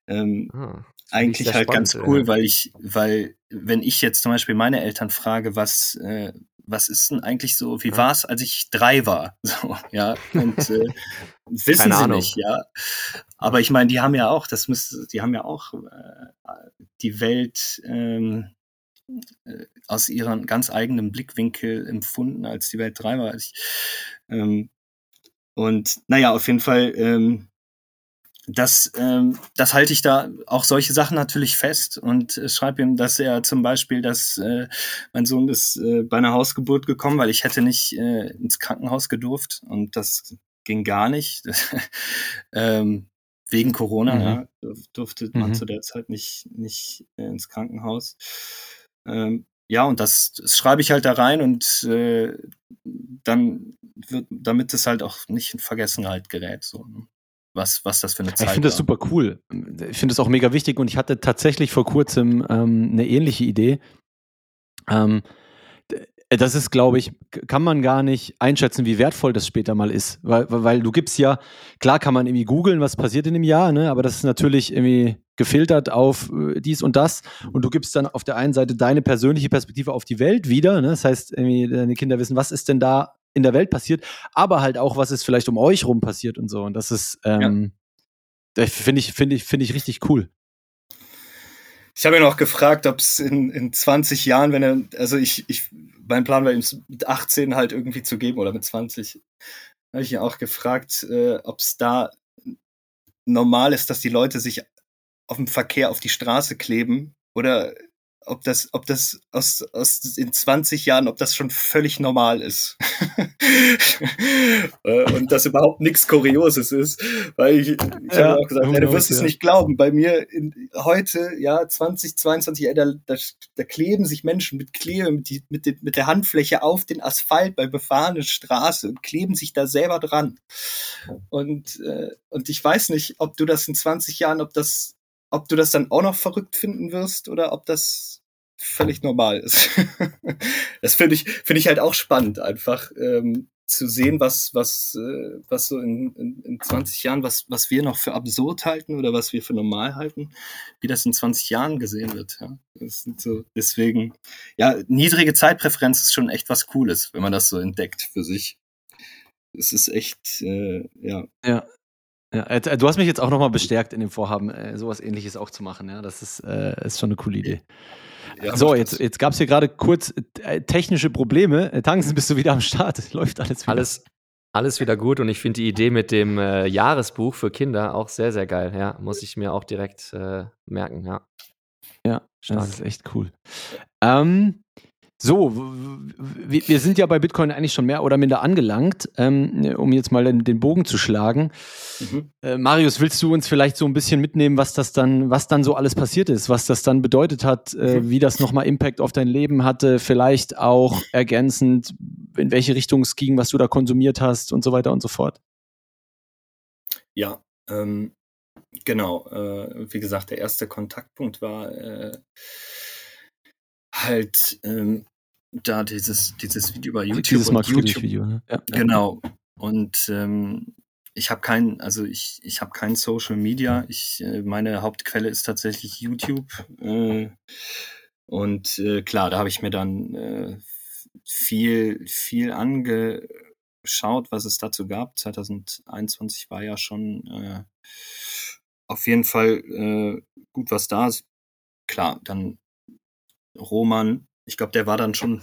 ähm, ah, eigentlich halt spannend, ganz cool, ja. weil ich, weil wenn ich jetzt zum Beispiel meine Eltern frage, was äh, was ist denn eigentlich so, wie war es, als ich drei war? [laughs] So, ja, und äh, [laughs] wissen Keine sie Ahnung. nicht, ja. Aber ich meine, die haben ja auch, das müsste, die haben ja auch äh, die Welt ähm, äh, aus ihrem ganz eigenen Blickwinkel empfunden, als die Welt drei war. Ich, ähm, und naja, auf jeden Fall, ähm, das, ähm, das halte ich da auch solche Sachen natürlich fest und äh, schreibe ihm, dass er zum Beispiel, dass äh, mein Sohn ist äh, bei einer Hausgeburt gekommen, weil ich hätte nicht äh, ins Krankenhaus gedurft und das ging gar nicht. [laughs] ähm, wegen Corona mhm. ja, durfte man mhm. zu der Zeit nicht, nicht äh, ins Krankenhaus. Ähm, ja, und das, das schreibe ich halt da rein und äh, dann wird, damit es halt auch nicht in Vergessenheit gerät, so. Ne? Was, was das für eine Zeit Ich finde das super cool. Ich finde es auch mega wichtig und ich hatte tatsächlich vor kurzem ähm, eine ähnliche Idee. Ähm, äh, das ist, glaube ich, kann man gar nicht einschätzen, wie wertvoll das später mal ist. Weil, weil du gibst ja, klar kann man irgendwie googeln, was passiert in dem Jahr, ne? aber das ist natürlich irgendwie gefiltert auf äh, dies und das. Und du gibst dann auf der einen Seite deine persönliche Perspektive auf die Welt wieder. Ne? Das heißt, irgendwie deine Kinder wissen, was ist denn da in der Welt passiert, aber halt auch, was ist vielleicht um euch rum passiert und so. Und das ist, ähm, ja. finde ich, finde ich, finde ich richtig cool. Ich habe ihn auch gefragt, ob es in, in 20 Jahren, wenn er, also ich, ich mein Plan war ihm mit 18 halt irgendwie zu geben oder mit 20. Habe ich ihn auch gefragt, äh, ob es da normal ist, dass die Leute sich auf dem Verkehr auf die Straße kleben oder ob das, ob das aus, aus in 20 Jahren, ob das schon völlig normal ist. [laughs] Äh, und das überhaupt nichts Kurioses ist. Weil ich, ich ja, habe auch gesagt, ja, du wirst ja. es nicht glauben. Bei mir in, heute, ja, 2022, ja, da, da, da kleben sich Menschen mit Klebe, mit, die, mit, den, mit der Handfläche auf den Asphalt bei befahrenen Straße und kleben sich da selber dran. Und, äh, und ich weiß nicht, ob du das in 20 Jahren, ob das ob du das dann auch noch verrückt finden wirst oder ob das völlig normal ist. [laughs] das finde ich, finde ich halt auch spannend, einfach ähm, zu sehen, was, was, äh, was so in, in, in 20 Jahren, was, was wir noch für absurd halten oder was wir für normal halten, wie das in 20 Jahren gesehen wird. Ja. So, deswegen, ja, niedrige Zeitpräferenz ist schon echt was Cooles, wenn man das so entdeckt für sich. Es ist echt, äh, ja. Ja, ja, äh, du hast mich jetzt auch nochmal bestärkt in dem Vorhaben, äh, sowas ähnliches auch zu machen. Ja, das ist, äh, ist schon eine coole Idee. Ja, so, jetzt, jetzt gab es hier gerade kurz äh, technische Probleme. Äh, bist du wieder am Start? [laughs] Läuft alles wieder. Alles, alles wieder gut und ich finde die Idee mit dem äh, Jahresbuch für Kinder auch sehr, sehr geil. Ja, muss ich mir auch direkt äh, merken, ja. Ja, Stark. das ist echt cool. Ähm, so, wir sind ja bei Bitcoin eigentlich schon mehr oder minder angelangt, ähm, um jetzt mal den, Bogen zu schlagen. Mhm. Äh, Marius, willst du uns vielleicht so ein bisschen mitnehmen, was das dann, was dann so alles passiert ist, was das dann bedeutet hat, äh, mhm. wie das nochmal Impact auf dein Leben hatte, vielleicht auch ergänzend, in welche Richtung es ging, was du da konsumiert hast und so weiter und so fort? Ja, ähm, genau. Äh, wie gesagt, der erste Kontaktpunkt war äh, halt ähm, da dieses, dieses Video über YouTube. Dieses Max YouTube Video, ne? Ja. Genau. Und ähm, ich habe kein, also ich, ich habe kein Social Media. Ich, äh, meine Hauptquelle ist tatsächlich YouTube. Äh, und äh, klar, da habe ich mir dann äh, viel, viel angeschaut, was es dazu gab. 2021 war ja schon äh, auf jeden Fall äh, gut was da ist. Klar, dann Roman, ich glaube, der war dann schon,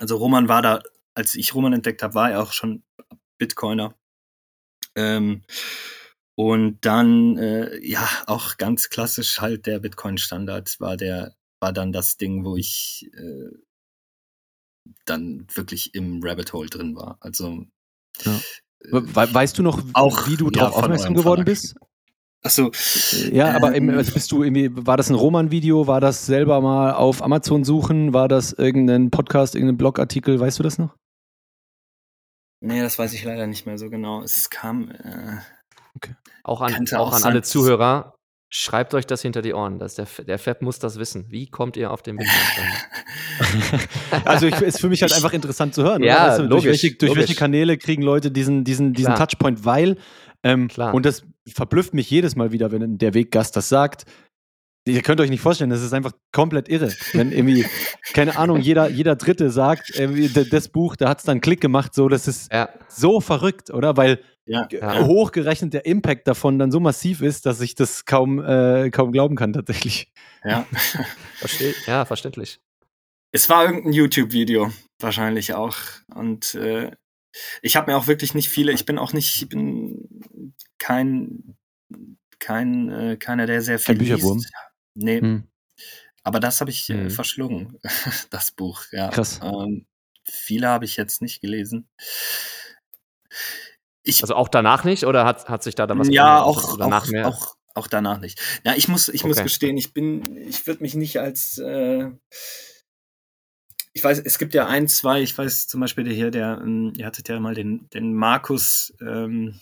also Roman war da, als ich Roman entdeckt habe, war er auch schon Bitcoiner. Ähm, und dann, äh, ja, auch ganz klassisch halt der Bitcoin-Standard war der, war dann das Ding, wo ich äh, dann wirklich im Rabbit Hole drin war. Also ja. We weißt du noch, auch, wie du ja, darauf aufmerksam geworden bist? Achso. Ja, aber ähm, also bist du irgendwie, war das ein Roman-Video? War das selber mal auf Amazon suchen? War das irgendein Podcast, irgendein Blogartikel? Weißt du das noch? Nee, das weiß ich leider nicht mehr so genau. Es kam. Äh, okay. Auch an, auch an alle Zuhörer, schreibt euch das hinter die Ohren. Das der, der Fab muss das wissen. Wie kommt ihr auf den Bitcoin? [laughs] also ich, ist für mich halt einfach interessant zu hören. Ja, weißt du, logisch, durch, welche, durch logisch. welche Kanäle kriegen Leute diesen, diesen, diesen Touchpoint? Weil ähm, und das verblüfft mich jedes Mal wieder, wenn der Weggast das sagt. Ihr könnt euch nicht vorstellen, das ist einfach komplett irre. Wenn irgendwie, [laughs] keine Ahnung, jeder, jeder Dritte sagt, das Buch, da hat es dann Klick gemacht, so, das ist ja. so verrückt, oder? Weil ja. hochgerechnet der Impact davon dann so massiv ist, dass ich das kaum, äh, kaum glauben kann, tatsächlich. Ja. [laughs] Verste ja, verständlich. Es war irgendein YouTube-Video, wahrscheinlich auch. Und äh, ich habe mir auch wirklich nicht viele, ich bin auch nicht, ich bin kein, kein, äh, keiner, der sehr viel Ein Bücherwurm? liest. Nee. Hm. Aber das habe ich äh, hm. verschlungen, [laughs] das Buch, ja. Krass. Ähm, viele habe ich jetzt nicht gelesen. Ich, also auch danach nicht oder hat, hat sich da dann was Ja, auch, danach auch, mehr? Auch, auch danach nicht. Ja, ich muss, ich okay. muss gestehen, ich bin, ich würde mich nicht als äh, ich weiß, es gibt ja ein, zwei, ich weiß zum Beispiel der hier, der, ähm, ihr hattet ja mal den, den Markus, ähm,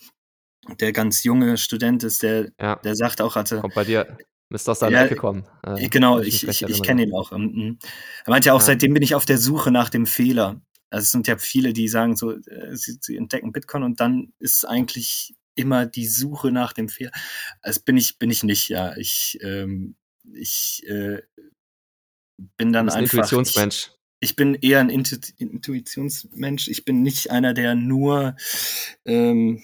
der ganz junge Student ist, der, ja. der sagt auch, also. Kommt bei dir, müsste aus seiner ja, Ecke kommen. Äh, genau, ich, ich, ich kenne ihn auch. Ähm, er meinte ja auch, ja. seitdem bin ich auf der Suche nach dem Fehler. Also es sind ja viele, die sagen so, äh, sie, sie entdecken Bitcoin und dann ist eigentlich immer die Suche nach dem Fehler. Also bin ich, bin ich nicht, ja. Ich, ähm, ich äh, bin dann einfach. Ein Intuitionsmensch. Ich, ich bin eher ein Intu Intuitionsmensch. Ich bin nicht einer, der nur, ähm,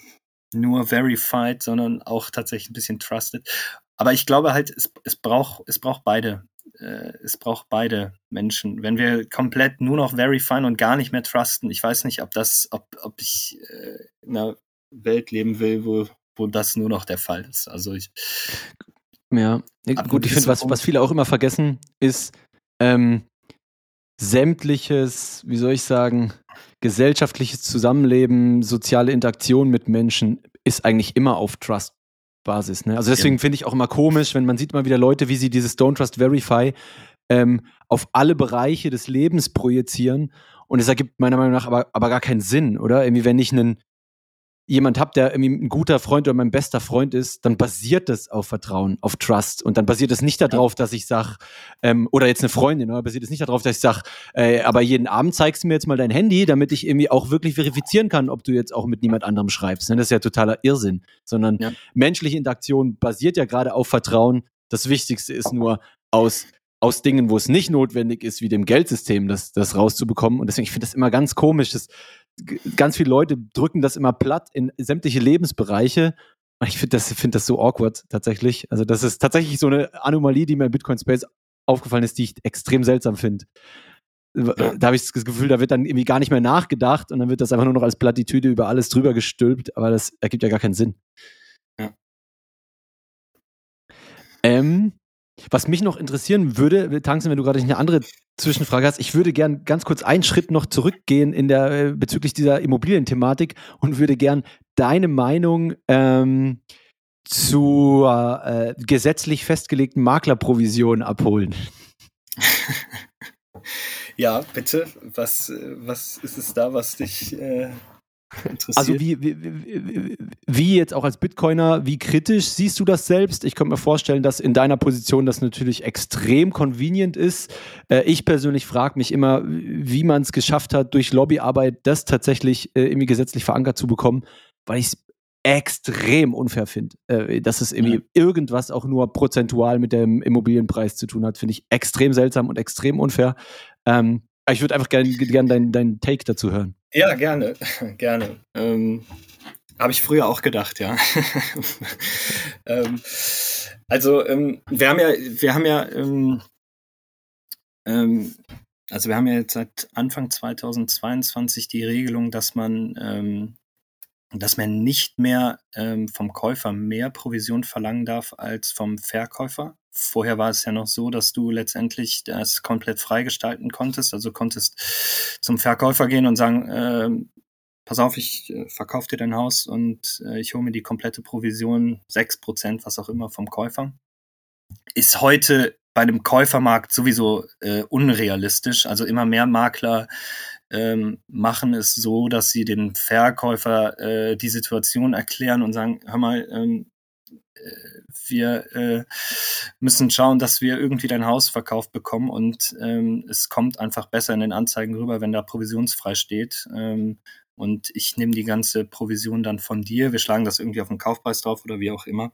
nur verified, sondern auch tatsächlich ein bisschen trusted. Aber ich glaube halt, es, es braucht, es braucht beide. Äh, es braucht beide Menschen. Wenn wir komplett nur noch verifyen und gar nicht mehr trusten, ich weiß nicht, ob das, ob, ob ich äh, in einer Welt leben will, wo, wo das nur noch der Fall ist. Also ich. Ja, gut, ich finde, was, was viele auch immer vergessen, ist, ähm, sämtliches, wie soll ich sagen, gesellschaftliches Zusammenleben, soziale Interaktion mit Menschen ist eigentlich immer auf Trust Basis. Ne? Also deswegen finde ich auch immer komisch, wenn man sieht mal wieder Leute, wie sie dieses Don't Trust Verify ähm, auf alle Bereiche des Lebens projizieren. Und es ergibt meiner Meinung nach aber, aber gar keinen Sinn, oder? Irgendwie, wenn ich einen jemand habe, der irgendwie ein guter Freund oder mein bester Freund ist, dann basiert das auf Vertrauen, auf Trust. Und dann basiert es nicht darauf, dass ich sage, ähm, oder jetzt eine Freundin, oder basiert es nicht darauf, dass ich sage, äh, aber jeden Abend zeigst du mir jetzt mal dein Handy, damit ich irgendwie auch wirklich verifizieren kann, ob du jetzt auch mit niemand anderem schreibst. Ne? Das ist ja totaler Irrsinn. Sondern ja. menschliche Interaktion basiert ja gerade auf Vertrauen. Das Wichtigste ist nur aus aus Dingen, wo es nicht notwendig ist, wie dem Geldsystem, das, das rauszubekommen. Und deswegen, ich finde das immer ganz komisch, dass ganz viele Leute drücken das immer platt in sämtliche Lebensbereiche. Und ich finde das, find das so awkward tatsächlich. Also, das ist tatsächlich so eine Anomalie, die mir im Bitcoin Space aufgefallen ist, die ich extrem seltsam finde. Ja. Da habe ich das Gefühl, da wird dann irgendwie gar nicht mehr nachgedacht und dann wird das einfach nur noch als Plattitüde über alles drüber gestülpt, aber das ergibt ja gar keinen Sinn. Ja. Ähm, was mich noch interessieren würde, Tanzen, wenn du gerade eine andere Zwischenfrage hast, ich würde gern ganz kurz einen Schritt noch zurückgehen in der äh, bezüglich dieser Immobilienthematik und würde gern deine Meinung ähm, zur äh, gesetzlich festgelegten Maklerprovision abholen. [laughs] ja, bitte. Was, äh, was ist es da, was dich äh, [laughs] also wie, wie, wie, jetzt auch als Bitcoiner, wie kritisch siehst du das selbst? Ich könnte mir vorstellen, dass in deiner Position das natürlich extrem convenient ist. Äh, ich persönlich frage mich immer, wie man es geschafft hat, durch Lobbyarbeit das tatsächlich äh, irgendwie gesetzlich verankert zu bekommen, weil ich es extrem unfair finde. Äh, dass es irgendwie ja. irgendwas auch nur prozentual mit dem Immobilienpreis zu tun hat, finde ich extrem seltsam und extrem unfair. Ähm, ich würde einfach gerne gern deinen dein Take dazu hören. Ja, gerne, [laughs] gerne. Ähm, Habe ich früher auch gedacht, ja. [laughs] ähm, also ähm, wir haben ja, wir haben ja, ähm, ähm, also wir haben ja jetzt seit Anfang 2022 die Regelung, dass man ähm, dass man nicht mehr vom Käufer mehr Provision verlangen darf als vom Verkäufer. Vorher war es ja noch so, dass du letztendlich das komplett freigestalten konntest. Also konntest zum Verkäufer gehen und sagen, äh, pass auf, ich äh, verkaufe dir dein Haus und äh, ich hole mir die komplette Provision, sechs Prozent, was auch immer, vom Käufer. Ist heute bei einem Käufermarkt sowieso äh, unrealistisch. Also immer mehr Makler ähm, machen es so, dass sie den Verkäufer äh, die Situation erklären und sagen, hör mal, ähm, äh, wir äh, müssen schauen, dass wir irgendwie dein Haus verkauft bekommen und ähm, es kommt einfach besser in den Anzeigen rüber, wenn da provisionsfrei steht. Ähm, und ich nehme die ganze Provision dann von dir. Wir schlagen das irgendwie auf den Kaufpreis drauf oder wie auch immer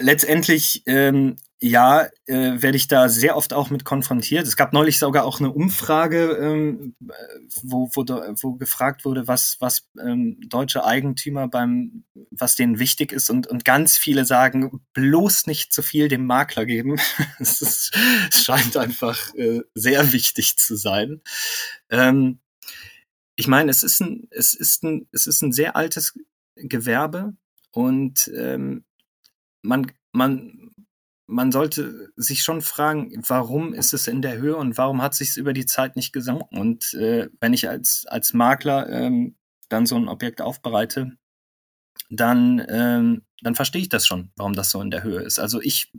letztendlich, ähm, ja, äh, werde ich da sehr oft auch mit konfrontiert. Es gab neulich sogar auch eine Umfrage, ähm, wo, wo, wo gefragt wurde, was, was ähm, deutsche Eigentümer beim, was denen wichtig ist. Und, und ganz viele sagen, bloß nicht zu viel dem Makler geben. [laughs] es, scheint einfach äh, sehr wichtig zu sein. Ähm, ich meine, es ist ein, es ist ein, es ist ein sehr altes Gewerbe und ähm, man, man, man sollte sich schon fragen, warum ist es in der Höhe und warum hat sich es über die Zeit nicht gesunken? Und äh, wenn ich als, als Makler ähm, dann so ein Objekt aufbereite, dann, ähm, dann verstehe ich das schon, warum das so in der Höhe ist. Also ich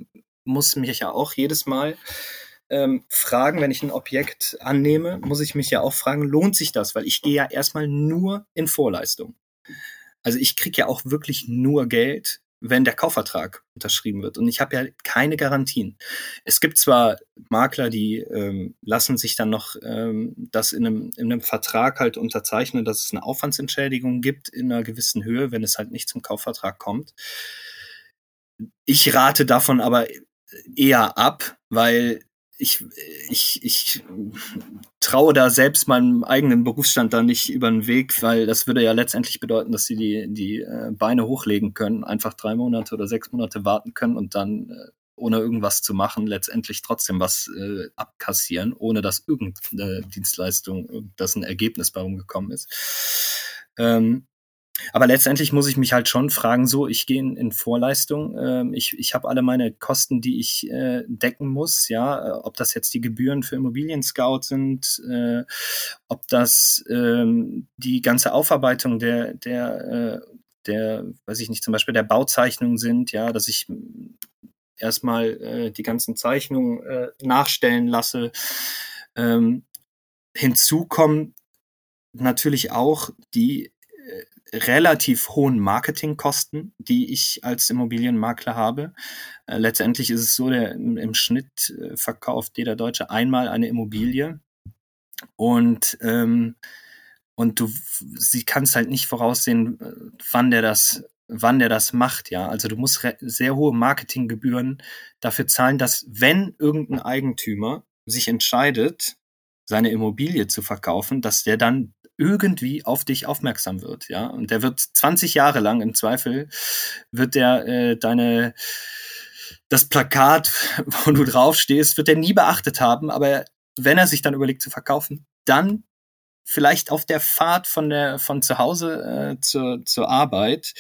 muss mich ja auch jedes Mal ähm, fragen, wenn ich ein Objekt annehme, muss ich mich ja auch fragen, lohnt sich das? Weil ich gehe ja erstmal nur in Vorleistung. Also ich kriege ja auch wirklich nur Geld, wenn der Kaufvertrag unterschrieben wird. Und ich habe ja keine Garantien. Es gibt zwar Makler, die ähm, lassen sich dann noch ähm, das in einem, in einem Vertrag halt unterzeichnen, dass es eine Aufwandsentschädigung gibt in einer gewissen Höhe, wenn es halt nicht zum Kaufvertrag kommt. Ich rate davon aber eher ab, weil ich, ich, ich traue da selbst meinem eigenen Berufsstand da nicht über den Weg, weil das würde ja letztendlich bedeuten, dass sie die, die äh, Beine hochlegen können, einfach drei Monate oder sechs Monate warten können und dann äh, ohne irgendwas zu machen, letztendlich trotzdem was äh, abkassieren, ohne dass irgendeine Dienstleistung, dass ein Ergebnis bei rumgekommen ist. Ähm, aber letztendlich muss ich mich halt schon fragen, so, ich gehe in, in Vorleistung, ähm, ich, ich habe alle meine Kosten, die ich äh, decken muss, ja, äh, ob das jetzt die Gebühren für Immobilien Scout sind, äh, ob das ähm, die ganze Aufarbeitung der, der, äh, der, weiß ich nicht, zum Beispiel der Bauzeichnung sind, ja, dass ich erstmal äh, die ganzen Zeichnungen äh, nachstellen lasse. Ähm, hinzu kommen natürlich auch die relativ hohen Marketingkosten, die ich als Immobilienmakler habe. Äh, letztendlich ist es so, der, im, Schnitt äh, verkauft jeder Deutsche einmal eine Immobilie und ähm, und du sie kannst halt nicht voraussehen, äh, wann der das wann der das macht, ja. Also du musst sehr hohe Marketinggebühren dafür zahlen, dass wenn irgendein Eigentümer sich entscheidet, seine Immobilie zu verkaufen, dass der dann irgendwie auf dich aufmerksam wird, ja. Und der wird 20 Jahre lang im Zweifel wird der äh, deine das Plakat, [laughs] wo du draufstehst, wird er nie beachtet haben, aber wenn er sich dann überlegt zu verkaufen, dann vielleicht auf der Fahrt von der von zu Hause äh, zur, zur Arbeit.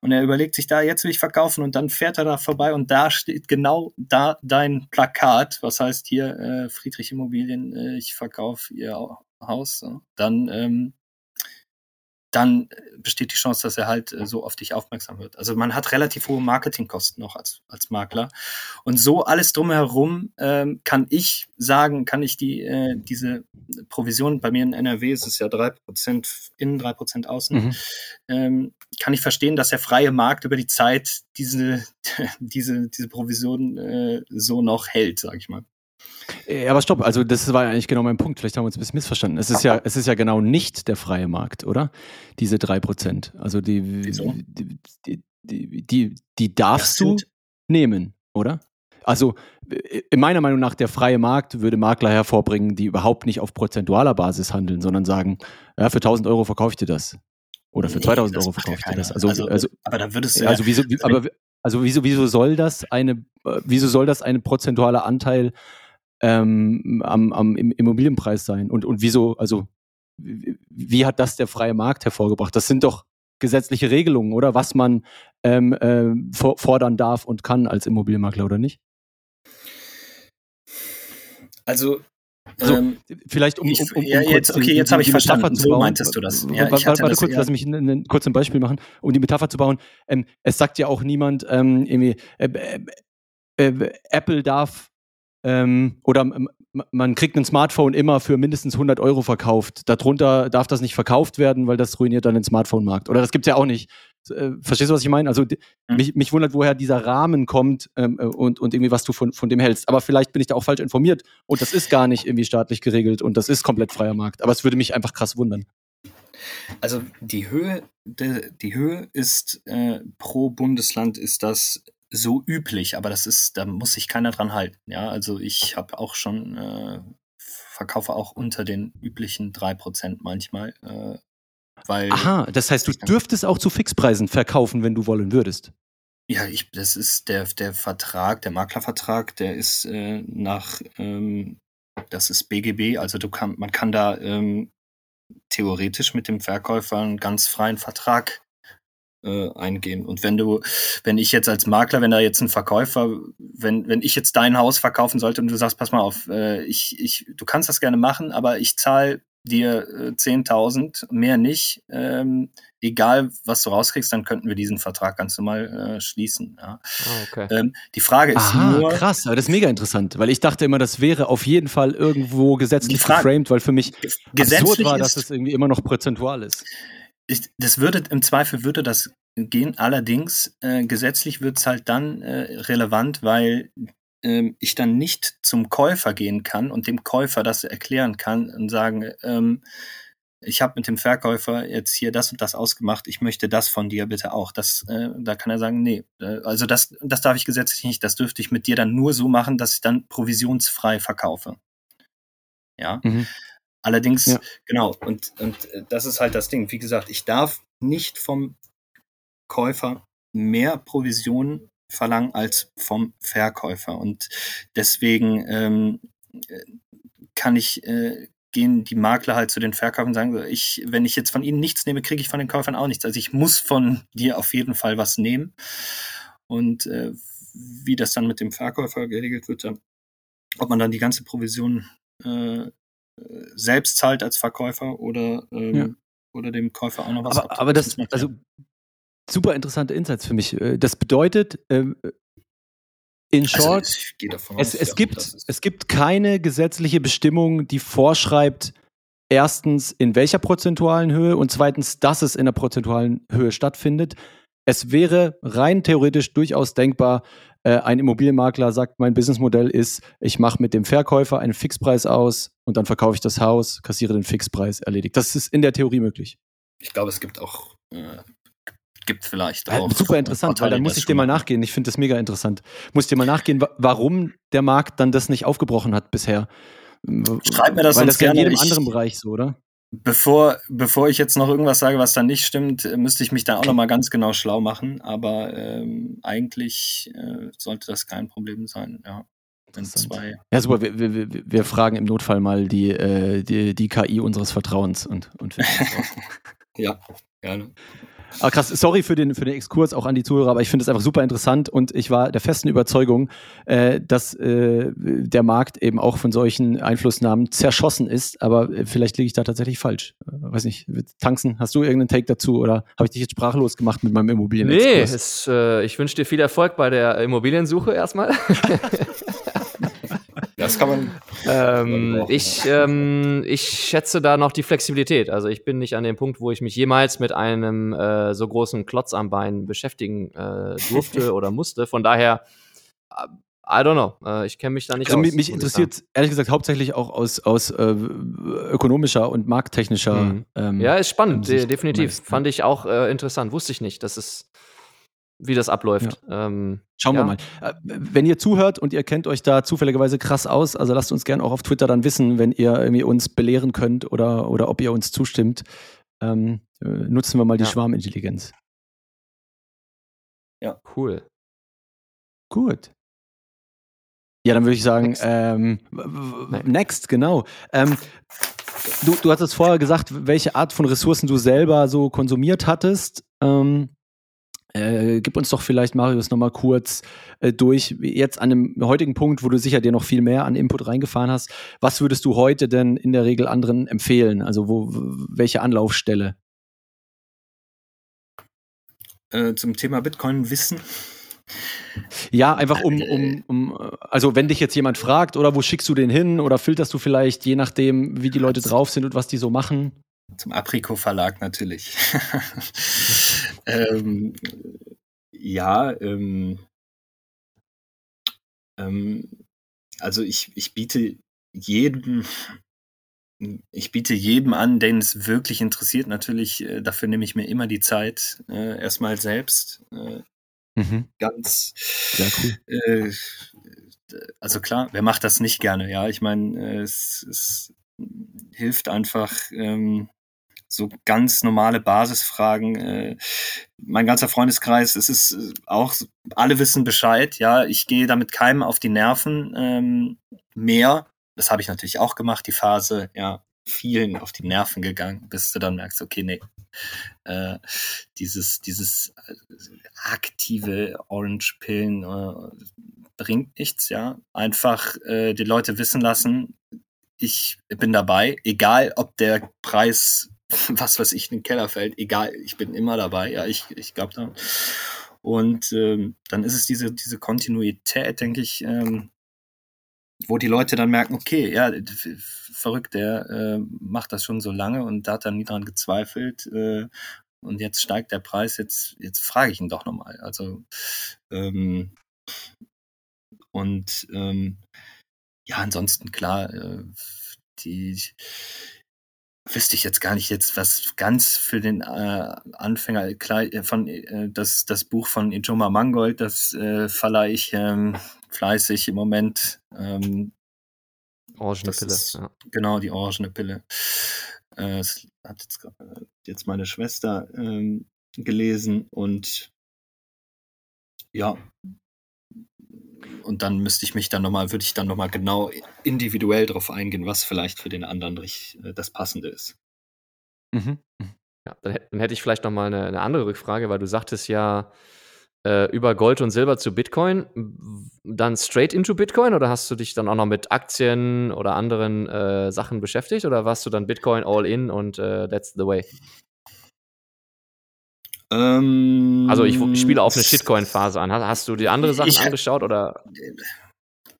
Und er überlegt sich da jetzt will ich verkaufen. Und dann fährt er da vorbei und da steht genau da dein Plakat. Was heißt hier äh, Friedrich Immobilien äh, ich verkaufe ihr Haus so. dann ähm, dann besteht die Chance, dass er halt äh, so auf dich aufmerksam wird. Also man hat relativ hohe Marketingkosten noch als, als Makler. Und so alles drumherum ähm, kann ich sagen, kann ich die, äh, diese Provision, bei mir in NRW ist es ja drei Prozent innen, drei Prozent außen, mhm. ähm, kann ich verstehen, dass der freie Markt über die Zeit diese, [laughs] diese, diese Provision äh, so noch hält, sag ich mal. Äh, aber stopp, also das war ja eigentlich genau mein Punkt. Vielleicht haben wir uns ein bisschen missverstanden. Es ist ja, es ist ja genau nicht der freie Markt, oder? Diese 3%. Also die, die, die, die, die, darfst du nehmen, oder? Also äh, in meiner Meinung nach, der freie Markt würde Makler hervorbringen, die überhaupt nicht auf prozentualer Basis handeln, sondern sagen, ja, für 1000 Euro verkaufe ich dir das. Oder für nee, 2000 Euro verkaufe ich dir das. Also, also, also, aber da würdest du also wieso, aber, also wieso, wieso soll das eine, äh, wieso soll das ein prozentualer Anteil ähm, am, am Immobilienpreis sein. Und, und wieso, also wie, hat das der freie Markt hervorgebracht? Das sind doch gesetzliche Regelungen, oder? Was man ähm, äh, fordern darf und kann als Immobilienmakler, oder nicht? Also, also ähm, vielleicht um, um, um, ja, jetzt, okay, jetzt habe ich verstanden. So meintest du das. Ja, warte, warte das, kurz, ja. lass mich ein, ein, kurz ein Beispiel machen, um die Metapher zu bauen. Ähm, es sagt ja auch niemand, ähm, irgendwie, äh, äh, äh, Apple darf ähm, oder man kriegt ein Smartphone immer für mindestens 100 Euro verkauft. Darunter darf das nicht verkauft werden, weil das ruiniert dann den Smartphone-Markt. Oder das gibt es ja auch nicht. Äh, verstehst du, was ich meine? Also mhm. mich, mich, wundert, woher dieser Rahmen kommt ähm, äh, und, und irgendwie, was du von, von dem hältst. Aber vielleicht bin ich da auch falsch informiert und das ist gar nicht irgendwie staatlich geregelt und das ist komplett freier Markt. Aber es würde mich einfach krass wundern. Also die Höhe, de, die Höhe ist äh, pro Bundesland ist das so üblich, aber das ist, da muss sich keiner dran halten. Ja, also ich habe auch schon, äh, verkaufe auch unter den üblichen drei Prozent manchmal. Äh, weil Aha, das heißt, du dürftest auch zu Fixpreisen verkaufen, wenn du wollen würdest. Ja, ich, das ist der, der Vertrag, der Maklervertrag, der ist äh, nach, ähm, das ist BGB, also du kann, man kann da ähm, theoretisch mit dem Verkäufer einen ganz freien Vertrag äh, eingehen. Und wenn du, wenn ich jetzt als Makler, wenn da jetzt ein Verkäufer, wenn, wenn ich jetzt dein Haus verkaufen sollte und du sagst, pass mal auf, äh, ich, ich, du kannst das gerne machen, aber ich zahle dir äh, 10.000, mehr nicht, ähm, egal was du rauskriegst, dann könnten wir diesen Vertrag ganz normal äh, schließen. Ja. Oh, okay. ähm, die Frage ist Aha, nur... krass, aber das ist mega interessant, weil ich dachte immer, das wäre auf jeden Fall irgendwo gesetzlich Frage, geframed, weil für mich absurd war, dass es irgendwie immer noch prozentual ist ich, das würde, im Zweifel würde das gehen. Allerdings, äh, gesetzlich wird es halt dann äh, relevant, weil äh, ich dann nicht zum Käufer gehen kann und dem Käufer das erklären kann und sagen, ähm, ich habe mit dem Verkäufer jetzt hier das und das ausgemacht, ich möchte das von dir bitte auch. Das, äh, da kann er sagen, nee, äh, also das, das darf ich gesetzlich nicht, das dürfte ich mit dir dann nur so machen, dass ich dann provisionsfrei verkaufe. Ja. Mhm. Allerdings, ja. genau, und, und äh, das ist halt das Ding. Wie gesagt, ich darf nicht vom Käufer mehr Provision verlangen als vom Verkäufer. Und deswegen ähm, kann ich, äh, gehen die Makler halt zu den Verkäufern und sagen, ich, wenn ich jetzt von ihnen nichts nehme, kriege ich von den Käufern auch nichts. Also ich muss von dir auf jeden Fall was nehmen. Und äh, wie das dann mit dem Verkäufer geregelt wird, ob man dann die ganze Provision äh, selbst zahlt als Verkäufer oder, ähm, ja. oder dem Käufer auch noch was. Aber, aber das, also super interessante Insights für mich. Äh, das bedeutet, ähm, in also, short, also es, es, ja, gibt, es gibt keine gesetzliche Bestimmung, die vorschreibt, erstens, in welcher prozentualen Höhe und zweitens, dass es in der prozentualen Höhe stattfindet. Es wäre rein theoretisch durchaus denkbar, äh, ein Immobilienmakler sagt, mein Businessmodell ist, ich mache mit dem Verkäufer einen Fixpreis aus und dann verkaufe ich das Haus, kassiere den Fixpreis, erledigt. Das ist in der Theorie möglich. Ich glaube, es gibt auch, äh, gibt vielleicht auch. Ja, super interessant, weil dann muss ich dir mal nachgehen. Ich finde das mega interessant. Muss dir mal nachgehen, warum der Markt dann das nicht aufgebrochen hat bisher. Schreib mir das Weil das ja in jedem ich, anderen Bereich so, oder? Bevor, bevor ich jetzt noch irgendwas sage, was dann nicht stimmt, müsste ich mich da auch noch mal ganz genau schlau machen. Aber ähm, eigentlich äh, sollte das kein Problem sein, ja. zwei. Ja, super. Wir, wir, wir, fragen im Notfall mal die, äh, die, die KI unseres Vertrauens und, und finden das raus. [laughs] ja, gerne. Aber krass, sorry für den, für den Exkurs auch an die Zuhörer, aber ich finde es einfach super interessant und ich war der festen Überzeugung, äh, dass äh, der Markt eben auch von solchen Einflussnahmen zerschossen ist, aber äh, vielleicht liege ich da tatsächlich falsch. Äh, weiß nicht, Tanzen, hast du irgendeinen Take dazu oder habe ich dich jetzt sprachlos gemacht mit meinem Immobilien? Nee, es, äh, ich wünsche dir viel Erfolg bei der Immobiliensuche erstmal. [laughs] [laughs] Das kann man. Ähm, ich, ähm, ich schätze da noch die Flexibilität. Also ich bin nicht an dem Punkt, wo ich mich jemals mit einem äh, so großen Klotz am Bein beschäftigen äh, durfte [laughs] oder musste. Von daher, äh, I don't know. Äh, ich kenne mich da nicht also aus. Mich interessiert ehrlich gesagt hauptsächlich auch aus, aus äh, ökonomischer und markttechnischer. Mhm. Ähm, ja, ist spannend, definitiv. Meist, Fand ich auch äh, interessant. Wusste ich nicht, dass es wie das abläuft. Ja. Ähm, Schauen ja. wir mal. Äh, wenn ihr zuhört und ihr kennt euch da zufälligerweise krass aus, also lasst uns gerne auch auf Twitter dann wissen, wenn ihr irgendwie uns belehren könnt oder, oder ob ihr uns zustimmt. Ähm, äh, nutzen wir mal die ja. Schwarmintelligenz. Ja. Cool. Gut. Ja, dann würde ich sagen, next, ähm, next genau. Ähm, du, du hattest vorher gesagt, welche Art von Ressourcen du selber so konsumiert hattest. Ähm, äh, gib uns doch vielleicht, Marius, nochmal kurz äh, durch, jetzt an dem heutigen Punkt, wo du sicher dir noch viel mehr an Input reingefahren hast. Was würdest du heute denn in der Regel anderen empfehlen? Also wo, welche Anlaufstelle? Äh, zum Thema Bitcoin Wissen. Ja, einfach um, um, um, also wenn dich jetzt jemand fragt, oder wo schickst du den hin, oder filterst du vielleicht, je nachdem, wie die Leute drauf sind und was die so machen? Zum Apriko Verlag natürlich. [laughs] ähm, ja, ähm, ähm, also ich, ich biete jedem, ich biete jedem an, den es wirklich interessiert. Natürlich, äh, dafür nehme ich mir immer die Zeit, äh, erstmal selbst. Äh, mhm. Ganz. Sehr cool. Äh, also klar, wer macht das nicht gerne? Ja, ich meine, es, es hilft einfach, ähm, so ganz normale Basisfragen. Äh, mein ganzer Freundeskreis, es ist äh, auch, alle wissen Bescheid, ja, ich gehe damit keinem auf die Nerven ähm, mehr. Das habe ich natürlich auch gemacht, die Phase, ja, vielen auf die Nerven gegangen, bis du dann merkst, okay, nee, äh, dieses, dieses äh, aktive Orange-Pillen äh, bringt nichts, ja. Einfach äh, die Leute wissen lassen, ich bin dabei, egal ob der Preis [laughs] was weiß ich, in den Keller fällt, egal, ich bin immer dabei, ja, ich, ich glaube da. Und ähm, dann ist es diese, diese Kontinuität, denke ich, ähm, wo die Leute dann merken, okay, ja, verrückt, der äh, macht das schon so lange und da hat er nie dran gezweifelt. Äh, und jetzt steigt der Preis, jetzt, jetzt frage ich ihn doch nochmal. Also, ähm, und ähm, ja, ansonsten klar, äh, die, wüsste ich jetzt gar nicht jetzt was ganz für den äh, Anfänger klar äh, von äh, das das Buch von Ijoma Mangold das äh, verleihe ich ähm, fleißig im Moment ähm, Orangene Pille ist, ja. genau die orangene Pille äh, das hat jetzt, äh, jetzt meine Schwester ähm, gelesen und ja und dann müsste ich mich dann nochmal, würde ich dann nochmal genau individuell darauf eingehen, was vielleicht für den anderen äh, das Passende ist. Mhm. mhm. Ja, dann, hätte ich vielleicht nochmal eine, eine andere Rückfrage, weil du sagtest ja äh, über Gold und Silber zu Bitcoin, dann straight into Bitcoin oder hast du dich dann auch noch mit Aktien oder anderen äh, Sachen beschäftigt oder warst du dann Bitcoin all in und äh, that's the way? Ähm, also ich, spiele auf eine Shitcoin-Phase an. Hast, hast, du die andere Sachen ich, angeschaut oder?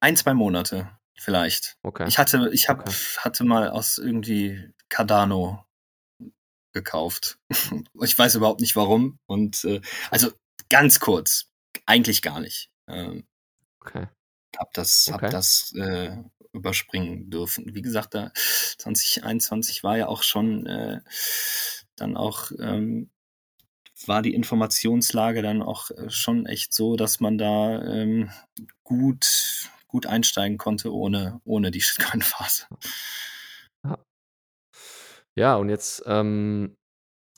Ein, zwei Monate vielleicht. Okay. Ich hatte, ich hab, okay. hatte mal aus irgendwie Cardano gekauft. [laughs] ich weiß überhaupt nicht warum. Und äh, also ganz kurz, eigentlich gar nicht. Ähm, okay. Hab das, okay. hab das äh, überspringen dürfen. Wie gesagt, da 2021 war ja auch schon äh, dann auch ähm, war die Informationslage dann auch äh, schon echt so, dass man da ähm, gut, gut einsteigen konnte ohne, ohne die [laughs] Shitcoin-Phase. Ja. und jetzt ähm,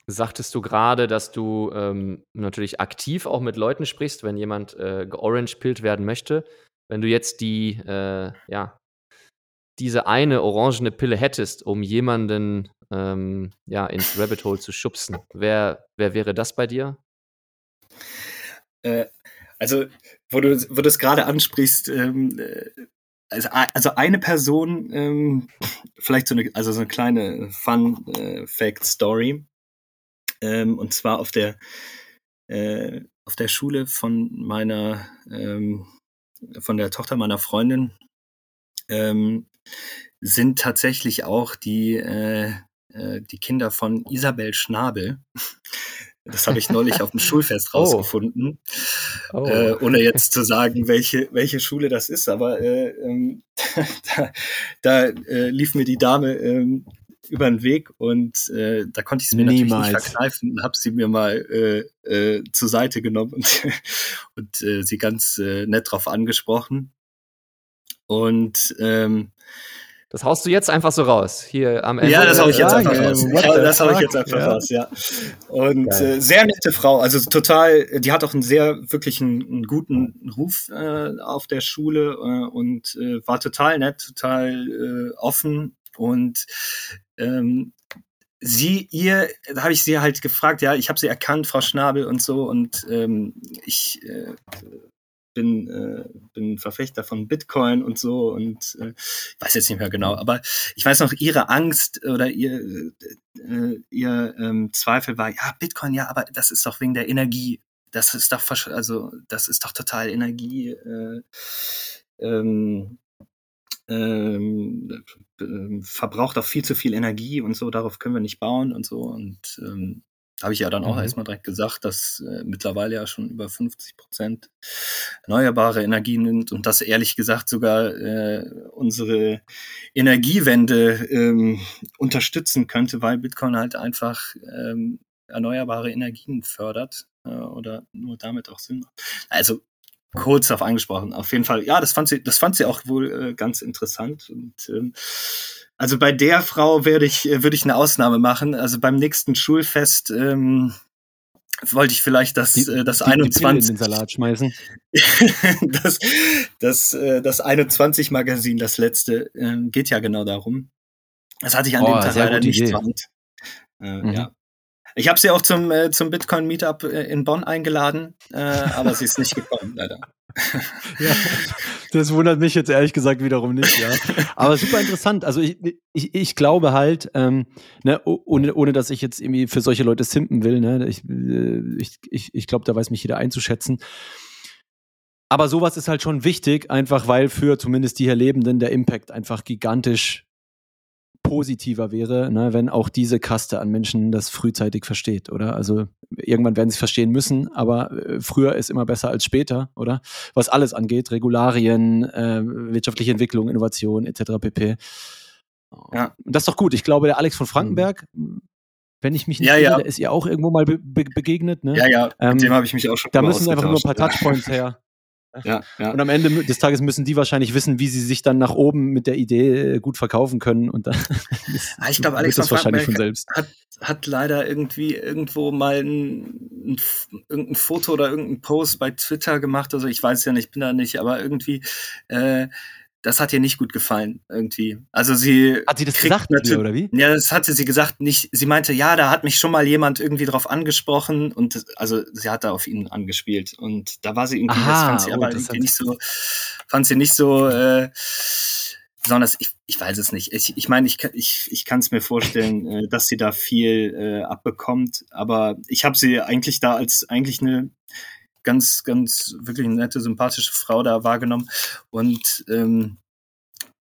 sagtest du gerade, dass du ähm, natürlich aktiv auch mit Leuten sprichst, wenn jemand äh, georange-pillt werden möchte. wenn du jetzt die, äh, ja, diese eine orangene Pille hättest, um jemanden ähm, ja, ins Rabbit Hole zu schubsen, wer, wer wäre das bei dir? Äh, also, wo du, wo du es gerade ansprichst, ähm, äh, also, also eine Person, ähm, vielleicht so eine, also so eine kleine Fun-Fact-Story. Äh, ähm, und zwar auf der, äh, auf der Schule von meiner, ähm, von der Tochter meiner Freundin, ähm, sind tatsächlich auch die, äh, äh, die Kinder von Isabel Schnabel. [laughs] Das habe ich neulich auf dem Schulfest [laughs] oh. rausgefunden. Oh. Oh. Äh, ohne jetzt zu sagen, welche, welche Schule das ist, aber äh, ähm, [laughs] da, da äh, lief mir die Dame ähm, über den Weg und äh, da konnte ich es mir Niemals. natürlich nicht verkneifen und habe sie mir mal äh, äh, zur Seite genommen und, und äh, sie ganz äh, nett drauf angesprochen. Und ähm, das haust du jetzt einfach so raus. Hier am Ende. Ja, das hau ich jetzt einfach raus. Ja, das hau ich jetzt einfach ja. raus, ja. Und äh, sehr nette Frau, also total, die hat auch einen sehr, wirklich einen, einen guten Ruf äh, auf der Schule äh, und äh, war total nett, total äh, offen und ähm, sie, ihr, da habe ich sie halt gefragt, ja, ich habe sie erkannt, Frau Schnabel und so und ähm, ich äh, bin, äh, bin Verfechter von Bitcoin und so und äh, ich weiß jetzt nicht mehr genau, aber ich weiß noch, ihre Angst oder ihr, äh, ihr ähm, Zweifel war, ja, Bitcoin, ja, aber das ist doch wegen der Energie. Das ist doch, also, das ist doch total Energie, äh, ähm, ähm, äh, verbraucht auch viel zu viel Energie und so, darauf können wir nicht bauen und so. Und ähm, habe ich ja dann auch mhm. erstmal direkt gesagt, dass äh, mittlerweile ja schon über 50 Prozent erneuerbare Energien sind und dass ehrlich gesagt sogar äh, unsere Energiewende ähm, unterstützen könnte, weil Bitcoin halt einfach ähm, erneuerbare Energien fördert äh, oder nur damit auch Sinn macht. Also kurz darauf angesprochen. Auf jeden Fall, ja, das fand sie, das fand sie auch wohl äh, ganz interessant. Und ähm, also bei der Frau würde ich, äh, würde ich eine Ausnahme machen. Also beim nächsten Schulfest ähm, wollte ich vielleicht das, die, äh, das die, 21 die in den Salat schmeißen. [laughs] das, das, äh, das 21 Magazin, das letzte, äh, geht ja genau darum. Das hatte ich an oh, dem Tag leider nicht Idee. Äh, mhm. Ja, ich habe sie auch zum, äh, zum Bitcoin Meetup äh, in Bonn eingeladen, äh, aber sie ist nicht gekommen, leider. [laughs] ja, das wundert mich jetzt ehrlich gesagt wiederum nicht, ja. Aber super interessant. Also ich, ich, ich glaube halt, ähm, ne, ohne, ohne dass ich jetzt irgendwie für solche Leute simpen will, ne, ich, äh, ich, ich, ich glaube, da weiß mich jeder einzuschätzen. Aber sowas ist halt schon wichtig, einfach weil für zumindest die hier Lebenden der Impact einfach gigantisch positiver wäre, ne, wenn auch diese Kaste an Menschen das frühzeitig versteht, oder? Also irgendwann werden sie verstehen müssen, aber äh, früher ist immer besser als später, oder? Was alles angeht, Regularien, äh, wirtschaftliche Entwicklung, Innovation etc. pp. Ja. Und das ist doch gut. Ich glaube, der Alex von Frankenberg, mhm. wenn ich mich nicht ja, irre, ja. ist ihr auch irgendwo mal be begegnet. Ne? Ja, ja, ähm, mit dem habe ich mich auch schon Da müssen einfach nur ein paar Touchpoints her. [laughs] Ja, ja. Und am Ende des Tages müssen die wahrscheinlich wissen, wie sie sich dann nach oben mit der Idee äh, gut verkaufen können. Und dann [laughs] ah, ich glaube, Alex das wahrscheinlich von selbst. Hat, hat leider irgendwie irgendwo mal ein, ein, irgendein Foto oder irgendein Post bei Twitter gemacht. Also ich weiß ja nicht, ich bin da nicht, aber irgendwie äh, das hat ihr nicht gut gefallen irgendwie. Also sie hat sie das gesagt dir, oder wie? Ja, das hatte sie gesagt. Nicht. Sie meinte, ja, da hat mich schon mal jemand irgendwie drauf angesprochen und also sie hat da auf ihn angespielt und da war sie irgendwie, Aha, das fand sie oh, aber irgendwie nicht so, fand sie nicht so. Äh, besonders, ich, ich weiß es nicht. Ich, ich meine, ich, ich, ich kann es mir vorstellen, äh, dass sie da viel äh, abbekommt, aber ich habe sie eigentlich da als eigentlich eine ganz, ganz wirklich eine nette, sympathische Frau da wahrgenommen. Und ähm,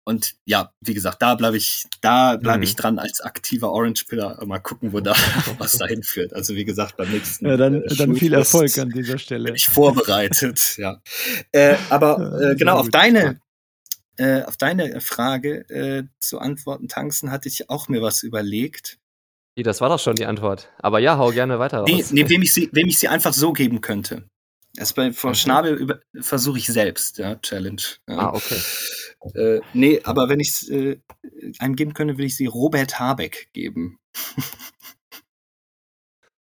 und ja, wie gesagt, da bleibe ich, da bleibe mhm. ich dran als aktiver Orange-Pillar. Mal gucken, wo da [laughs] was dahin führt. Also wie gesagt, beim nächsten. Ja, dann, äh, dann viel Erfolg an dieser [laughs] Stelle. Bin ich vorbereitet, ja. Äh, aber äh, genau auf deine, äh, auf deine Frage äh, zu antworten, Tanzen, hatte ich auch mir was überlegt. Nee, das war doch schon die Antwort. Aber ja, hau gerne weiter raus. Nee, nee wem, ich sie, wem ich sie einfach so geben könnte. Das bei vor okay. Schnabel versuche ich selbst, ja, Challenge. Ja. Ah, okay. Äh, nee, aber wenn ich es äh, einem geben könnte, würde ich sie Robert Habeck geben. [laughs]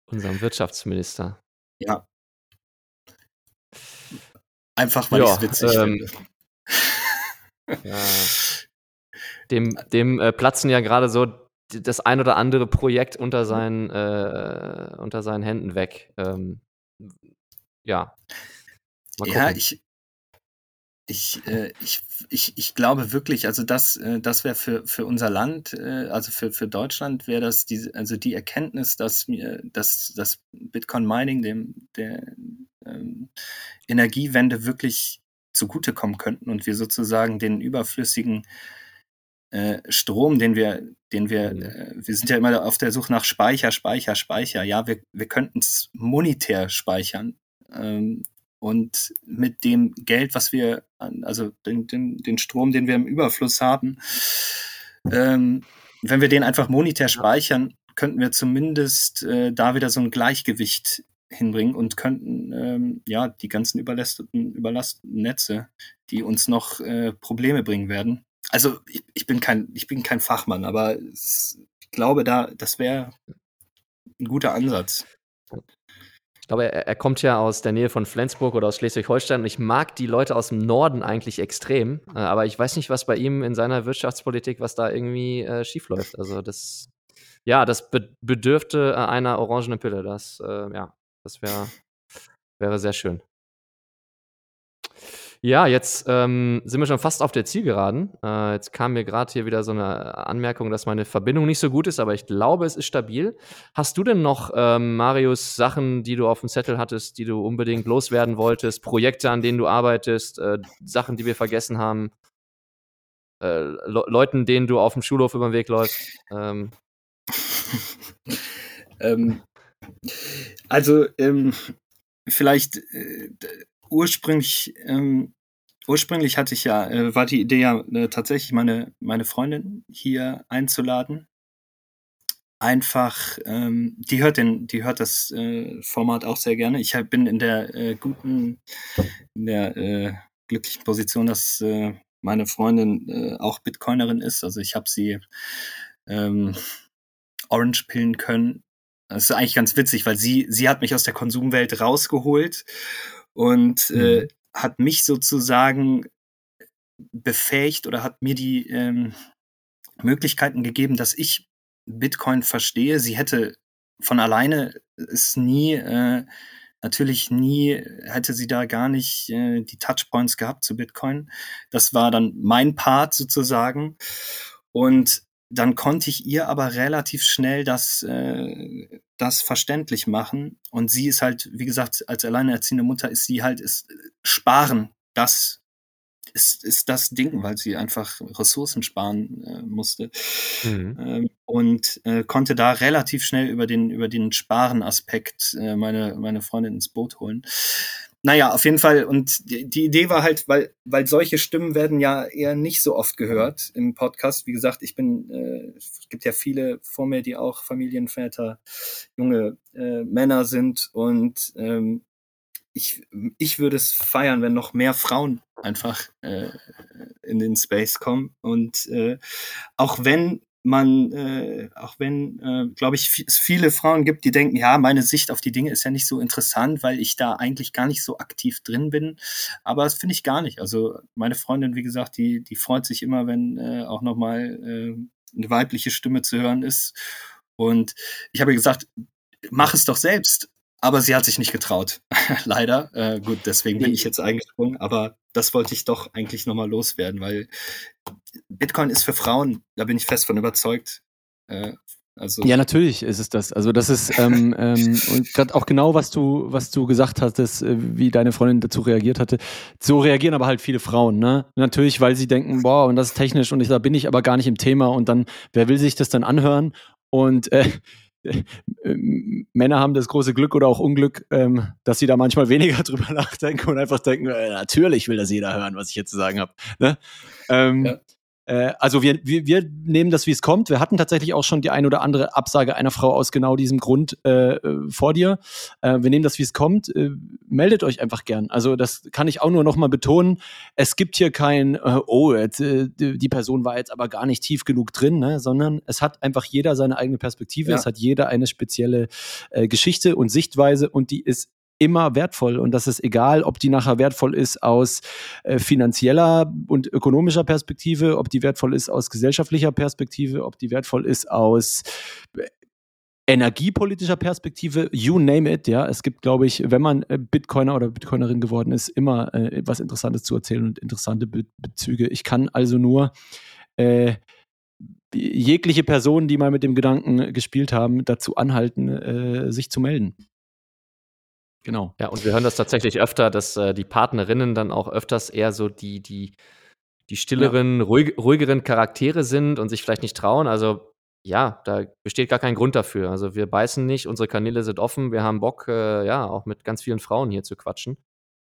Unserem Wirtschaftsminister. Ja. Einfach weil ich es witzig ähm, finde. [laughs] Ja. Dem, dem äh, platzen ja gerade so das ein oder andere Projekt unter seinen, äh, unter seinen Händen weg. Ähm, ja. ja, ich, ich, äh, ich, ich, ich glaube wirklich, also das, äh, das wäre für, für unser Land, äh, also für, für Deutschland wäre das die, also die Erkenntnis, dass mir, dass das Bitcoin Mining dem der ähm, Energiewende wirklich zugutekommen könnten und wir sozusagen den überflüssigen äh, Strom, den wir, den wir, mhm. äh, wir sind ja immer auf der Suche nach Speicher, Speicher, Speicher. Ja, wir, wir könnten es monetär speichern. Ähm, und mit dem Geld, was wir, also den, den, den Strom, den wir im Überfluss haben, ähm, wenn wir den einfach monetär speichern, könnten wir zumindest äh, da wieder so ein Gleichgewicht hinbringen und könnten ähm, ja die ganzen überlasteten, überlasteten Netze, die uns noch äh, Probleme bringen werden. Also ich, ich, bin kein, ich bin kein Fachmann, aber ich glaube, da das wäre ein guter Ansatz. Glaube, er, er, kommt ja aus der Nähe von Flensburg oder aus Schleswig-Holstein ich mag die Leute aus dem Norden eigentlich extrem, äh, aber ich weiß nicht, was bei ihm in seiner Wirtschaftspolitik, was da irgendwie äh, schiefläuft. Also das, ja, das be bedürfte äh, einer orangenen Pille. Das, äh, ja, das wär, wäre sehr schön. Ja, jetzt ähm, sind wir schon fast auf der Zielgeraden. Äh, jetzt kam mir gerade hier wieder so eine Anmerkung, dass meine Verbindung nicht so gut ist, aber ich glaube, es ist stabil. Hast du denn noch, ähm, Marius, Sachen, die du auf dem Zettel hattest, die du unbedingt loswerden wolltest, Projekte, an denen du arbeitest, äh, Sachen, die wir vergessen haben, äh, Le Leuten, denen du auf dem Schulhof über den Weg läufst? Ähm. [laughs] ähm, also, ähm, vielleicht äh, ursprünglich, ähm, ursprünglich hatte ich ja, äh, war die Idee ja äh, tatsächlich meine, meine Freundin hier einzuladen. Einfach, ähm, die hört den, die hört das äh, Format auch sehr gerne. Ich bin in der äh, guten, in der äh, glücklichen Position, dass äh, meine Freundin auch Bitcoinerin ist. Also ich habe sie ähm, Orange pillen können. Das ist eigentlich ganz witzig, weil sie, sie hat mich aus der Konsumwelt rausgeholt und äh, mhm. äh, hat mich sozusagen befähigt oder hat mir die ähm, Möglichkeiten gegeben, dass ich Bitcoin verstehe. Sie hätte von alleine es nie, äh, natürlich nie, hätte sie da gar nicht äh, die Touchpoints gehabt zu Bitcoin. Das war dann mein Part sozusagen. Und dann konnte ich ihr aber relativ schnell das, äh, das verständlich machen. Und sie ist halt, wie gesagt, als alleinerziehende Mutter ist sie halt, ist sparen, das ist, ist das Ding, weil sie einfach Ressourcen sparen äh, musste. Mhm. Ähm, und äh, konnte da relativ schnell über den, über den Sparen-Aspekt äh, meine, meine Freundin ins Boot holen. Naja, auf jeden Fall. Und die, Idee war halt, weil, weil solche Stimmen werden ja eher nicht so oft gehört im Podcast. Wie gesagt, ich bin, äh, es gibt ja viele vor mir, die auch Familienväter, junge äh, Männer sind. Und ähm, ich, ich würde es feiern, wenn noch mehr Frauen einfach äh, in den Space kommen. Und äh, auch wenn man, äh, auch wenn, äh, glaube ich, es viele Frauen gibt, die denken, ja, meine Sicht auf die Dinge ist ja nicht so interessant, weil ich da eigentlich gar nicht so aktiv drin bin. Aber das finde ich gar nicht. Also meine Freundin, wie gesagt, die, die freut sich immer, wenn äh, auch nochmal äh, eine weibliche Stimme zu hören ist. Und ich habe gesagt, mach es doch selbst. Aber sie hat sich nicht getraut, [laughs] leider. Äh, gut, deswegen bin ich jetzt eingesprungen. Aber das wollte ich doch eigentlich nochmal loswerden, weil Bitcoin ist für Frauen, da bin ich fest von überzeugt. Äh, also ja, natürlich ist es das. Also das ist ähm, [laughs] ähm, und gerade auch genau, was du, was du gesagt hattest, äh, wie deine Freundin dazu reagiert hatte. So reagieren aber halt viele Frauen, ne? Natürlich, weil sie denken, boah, und das ist technisch und ich, da bin ich aber gar nicht im Thema und dann, wer will sich das dann anhören? Und äh, [laughs] Männer haben das große Glück oder auch Unglück, ähm, dass sie da manchmal weniger [laughs] drüber nachdenken und einfach denken, äh, natürlich will das jeder hören, was ich jetzt zu sagen habe. Ne? Ähm, ja. Äh, also wir, wir, wir nehmen das, wie es kommt. Wir hatten tatsächlich auch schon die ein oder andere Absage einer Frau aus genau diesem Grund äh, vor dir. Äh, wir nehmen das, wie es kommt. Äh, meldet euch einfach gern. Also das kann ich auch nur noch mal betonen. Es gibt hier kein, äh, oh, jetzt, äh, die Person war jetzt aber gar nicht tief genug drin, ne? sondern es hat einfach jeder seine eigene Perspektive. Ja. Es hat jeder eine spezielle Geschichte und Sichtweise und die ist immer wertvoll und das ist egal, ob die nachher wertvoll ist aus äh, finanzieller und ökonomischer Perspektive, ob die wertvoll ist aus gesellschaftlicher Perspektive, ob die wertvoll ist aus äh, energiepolitischer Perspektive, you name it, ja. Es gibt, glaube ich, wenn man äh, Bitcoiner oder Bitcoinerin geworden ist, immer äh, was Interessantes zu erzählen und interessante Be Bezüge. Ich kann also nur äh, jegliche Person, die mal mit dem Gedanken gespielt haben, dazu anhalten, äh, sich zu melden. Genau. Ja, und wir hören das tatsächlich öfter, dass äh, die Partnerinnen dann auch öfters eher so die, die, die stilleren, ja. ruhig, ruhigeren Charaktere sind und sich vielleicht nicht trauen. Also ja, da besteht gar kein Grund dafür. Also wir beißen nicht, unsere Kanäle sind offen, wir haben Bock, äh, ja, auch mit ganz vielen Frauen hier zu quatschen.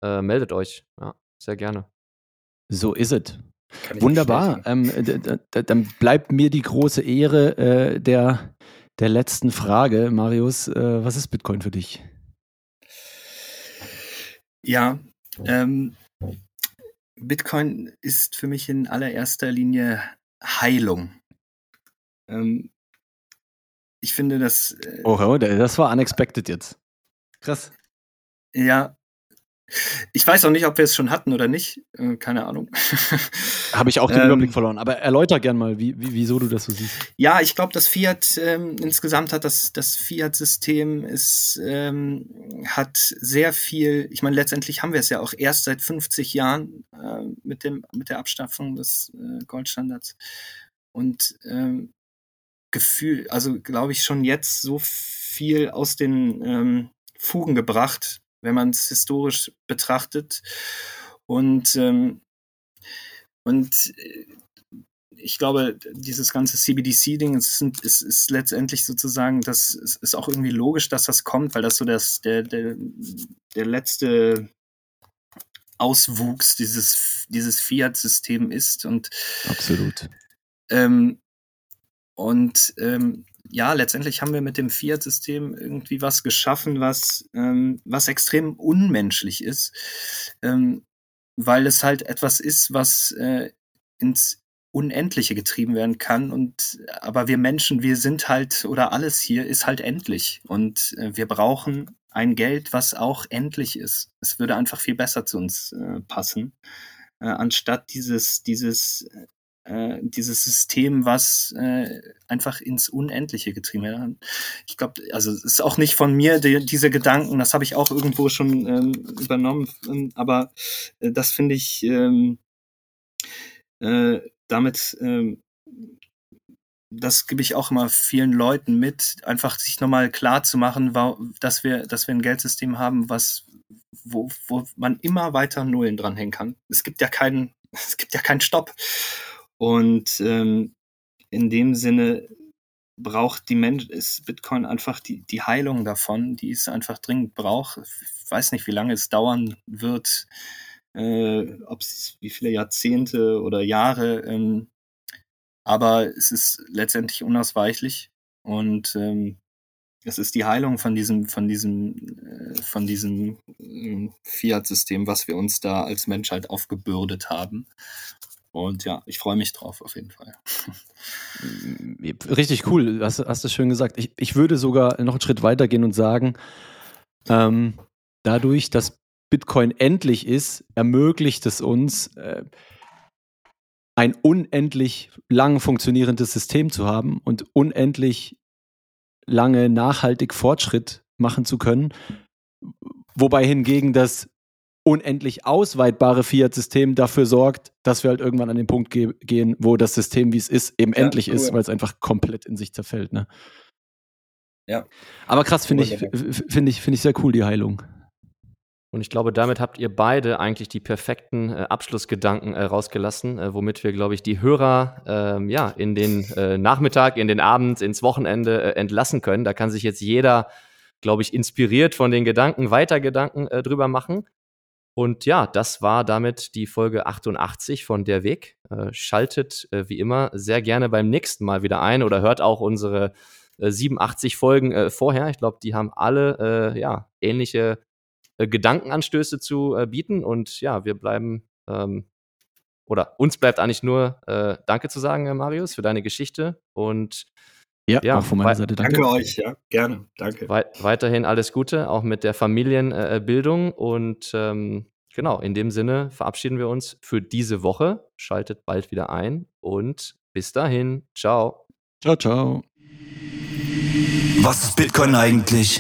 Äh, meldet euch, ja, sehr gerne. So ist es. Wunderbar. Ähm, dann bleibt mir die große Ehre äh, der, der letzten Frage, Marius. Äh, was ist Bitcoin für dich? Ja, ähm, Bitcoin ist für mich in allererster Linie Heilung. Ähm, ich finde, dass. Äh, oh, das war unexpected jetzt. Krass. Ja. Ich weiß auch nicht, ob wir es schon hatten oder nicht. Äh, keine Ahnung. [laughs] Habe ich auch den ähm, Überblick verloren. Aber erläuter gern mal, wie, wie, wieso du das so siehst. Ja, ich glaube, das Fiat ähm, insgesamt hat das, das Fiat-System ist ähm, hat sehr viel. Ich meine, letztendlich haben wir es ja auch erst seit 50 Jahren äh, mit dem mit der Abschaffung des äh, Goldstandards. Und ähm, Gefühl, also glaube ich, schon jetzt so viel aus den ähm, Fugen gebracht, wenn man es historisch betrachtet. Und, ähm, und äh, ich glaube, dieses ganze CBDC-Ding ist, ist, ist, letztendlich sozusagen, das ist, ist, auch irgendwie logisch, dass das kommt, weil das so das, der, der, der letzte Auswuchs dieses, dieses Fiat-System ist. Und Absolut. Ähm, und ähm, ja, letztendlich haben wir mit dem Fiat-System irgendwie was geschaffen, was, ähm, was extrem unmenschlich ist, ähm, weil es halt etwas ist, was äh, ins Unendliche getrieben werden kann. Und aber wir Menschen, wir sind halt, oder alles hier ist halt endlich. Und äh, wir brauchen ein Geld, was auch endlich ist. Es würde einfach viel besser zu uns äh, passen, äh, anstatt dieses, dieses äh, dieses System, was äh, einfach ins Unendliche getrieben wird. Ich glaube, also es ist auch nicht von mir die, diese Gedanken, das habe ich auch irgendwo schon ähm, übernommen, aber äh, das finde ich ähm, äh, damit ähm, das gebe ich auch immer vielen Leuten mit, einfach sich nochmal klar zu machen, dass wir, dass wir ein Geldsystem haben, was, wo, wo man immer weiter Nullen dranhängen kann. Es gibt ja keinen, [laughs] es gibt ja keinen Stopp. Und ähm, in dem Sinne braucht die Mensch, ist Bitcoin einfach die, die Heilung davon, die es einfach dringend braucht. Ich weiß nicht, wie lange es dauern wird, äh, ob es wie viele Jahrzehnte oder Jahre, ähm, aber es ist letztendlich unausweichlich und ähm, es ist die Heilung von diesem, von diesem, äh, von diesem äh, Fiat-System, was wir uns da als Menschheit aufgebürdet haben. Und ja, ich freue mich drauf auf jeden Fall. [laughs] Richtig cool, hast, hast du schön gesagt. Ich, ich würde sogar noch einen Schritt weiter gehen und sagen, ähm, dadurch, dass Bitcoin endlich ist, ermöglicht es uns, äh, ein unendlich lang funktionierendes System zu haben und unendlich lange nachhaltig Fortschritt machen zu können. Wobei hingegen das unendlich ausweitbare Fiat-System dafür sorgt, dass wir halt irgendwann an den Punkt ge gehen, wo das System, wie es ist, eben ja, endlich cool. ist, weil es einfach komplett in sich zerfällt. Ne? Ja. Aber krass finde ich, finde ich, finde ich sehr cool, die Heilung. Und ich glaube, damit habt ihr beide eigentlich die perfekten äh, Abschlussgedanken äh, rausgelassen, äh, womit wir, glaube ich, die Hörer ähm, ja, in den äh, Nachmittag, in den Abend, ins Wochenende äh, entlassen können. Da kann sich jetzt jeder, glaube ich, inspiriert von den Gedanken, weiter Gedanken äh, drüber machen. Und ja, das war damit die Folge 88 von Der Weg. Äh, schaltet äh, wie immer sehr gerne beim nächsten Mal wieder ein oder hört auch unsere äh, 87 Folgen äh, vorher. Ich glaube, die haben alle ja, ähnliche äh, Gedankenanstöße zu bieten. Und ja, wir bleiben ähm, oder uns bleibt eigentlich nur Danke zu sagen, Marius, für deine Geschichte. Und Ja, ja auch von meiner Seite danke. Danke euch, ja, gerne, danke. Wei weiterhin alles Gute, auch mit der Familienbildung äh, und ähm, genau, in dem Sinne verabschieden wir uns für diese Woche. Schaltet bald wieder ein und bis dahin. Ciao. Ciao, ciao. Was ist Bitcoin eigentlich?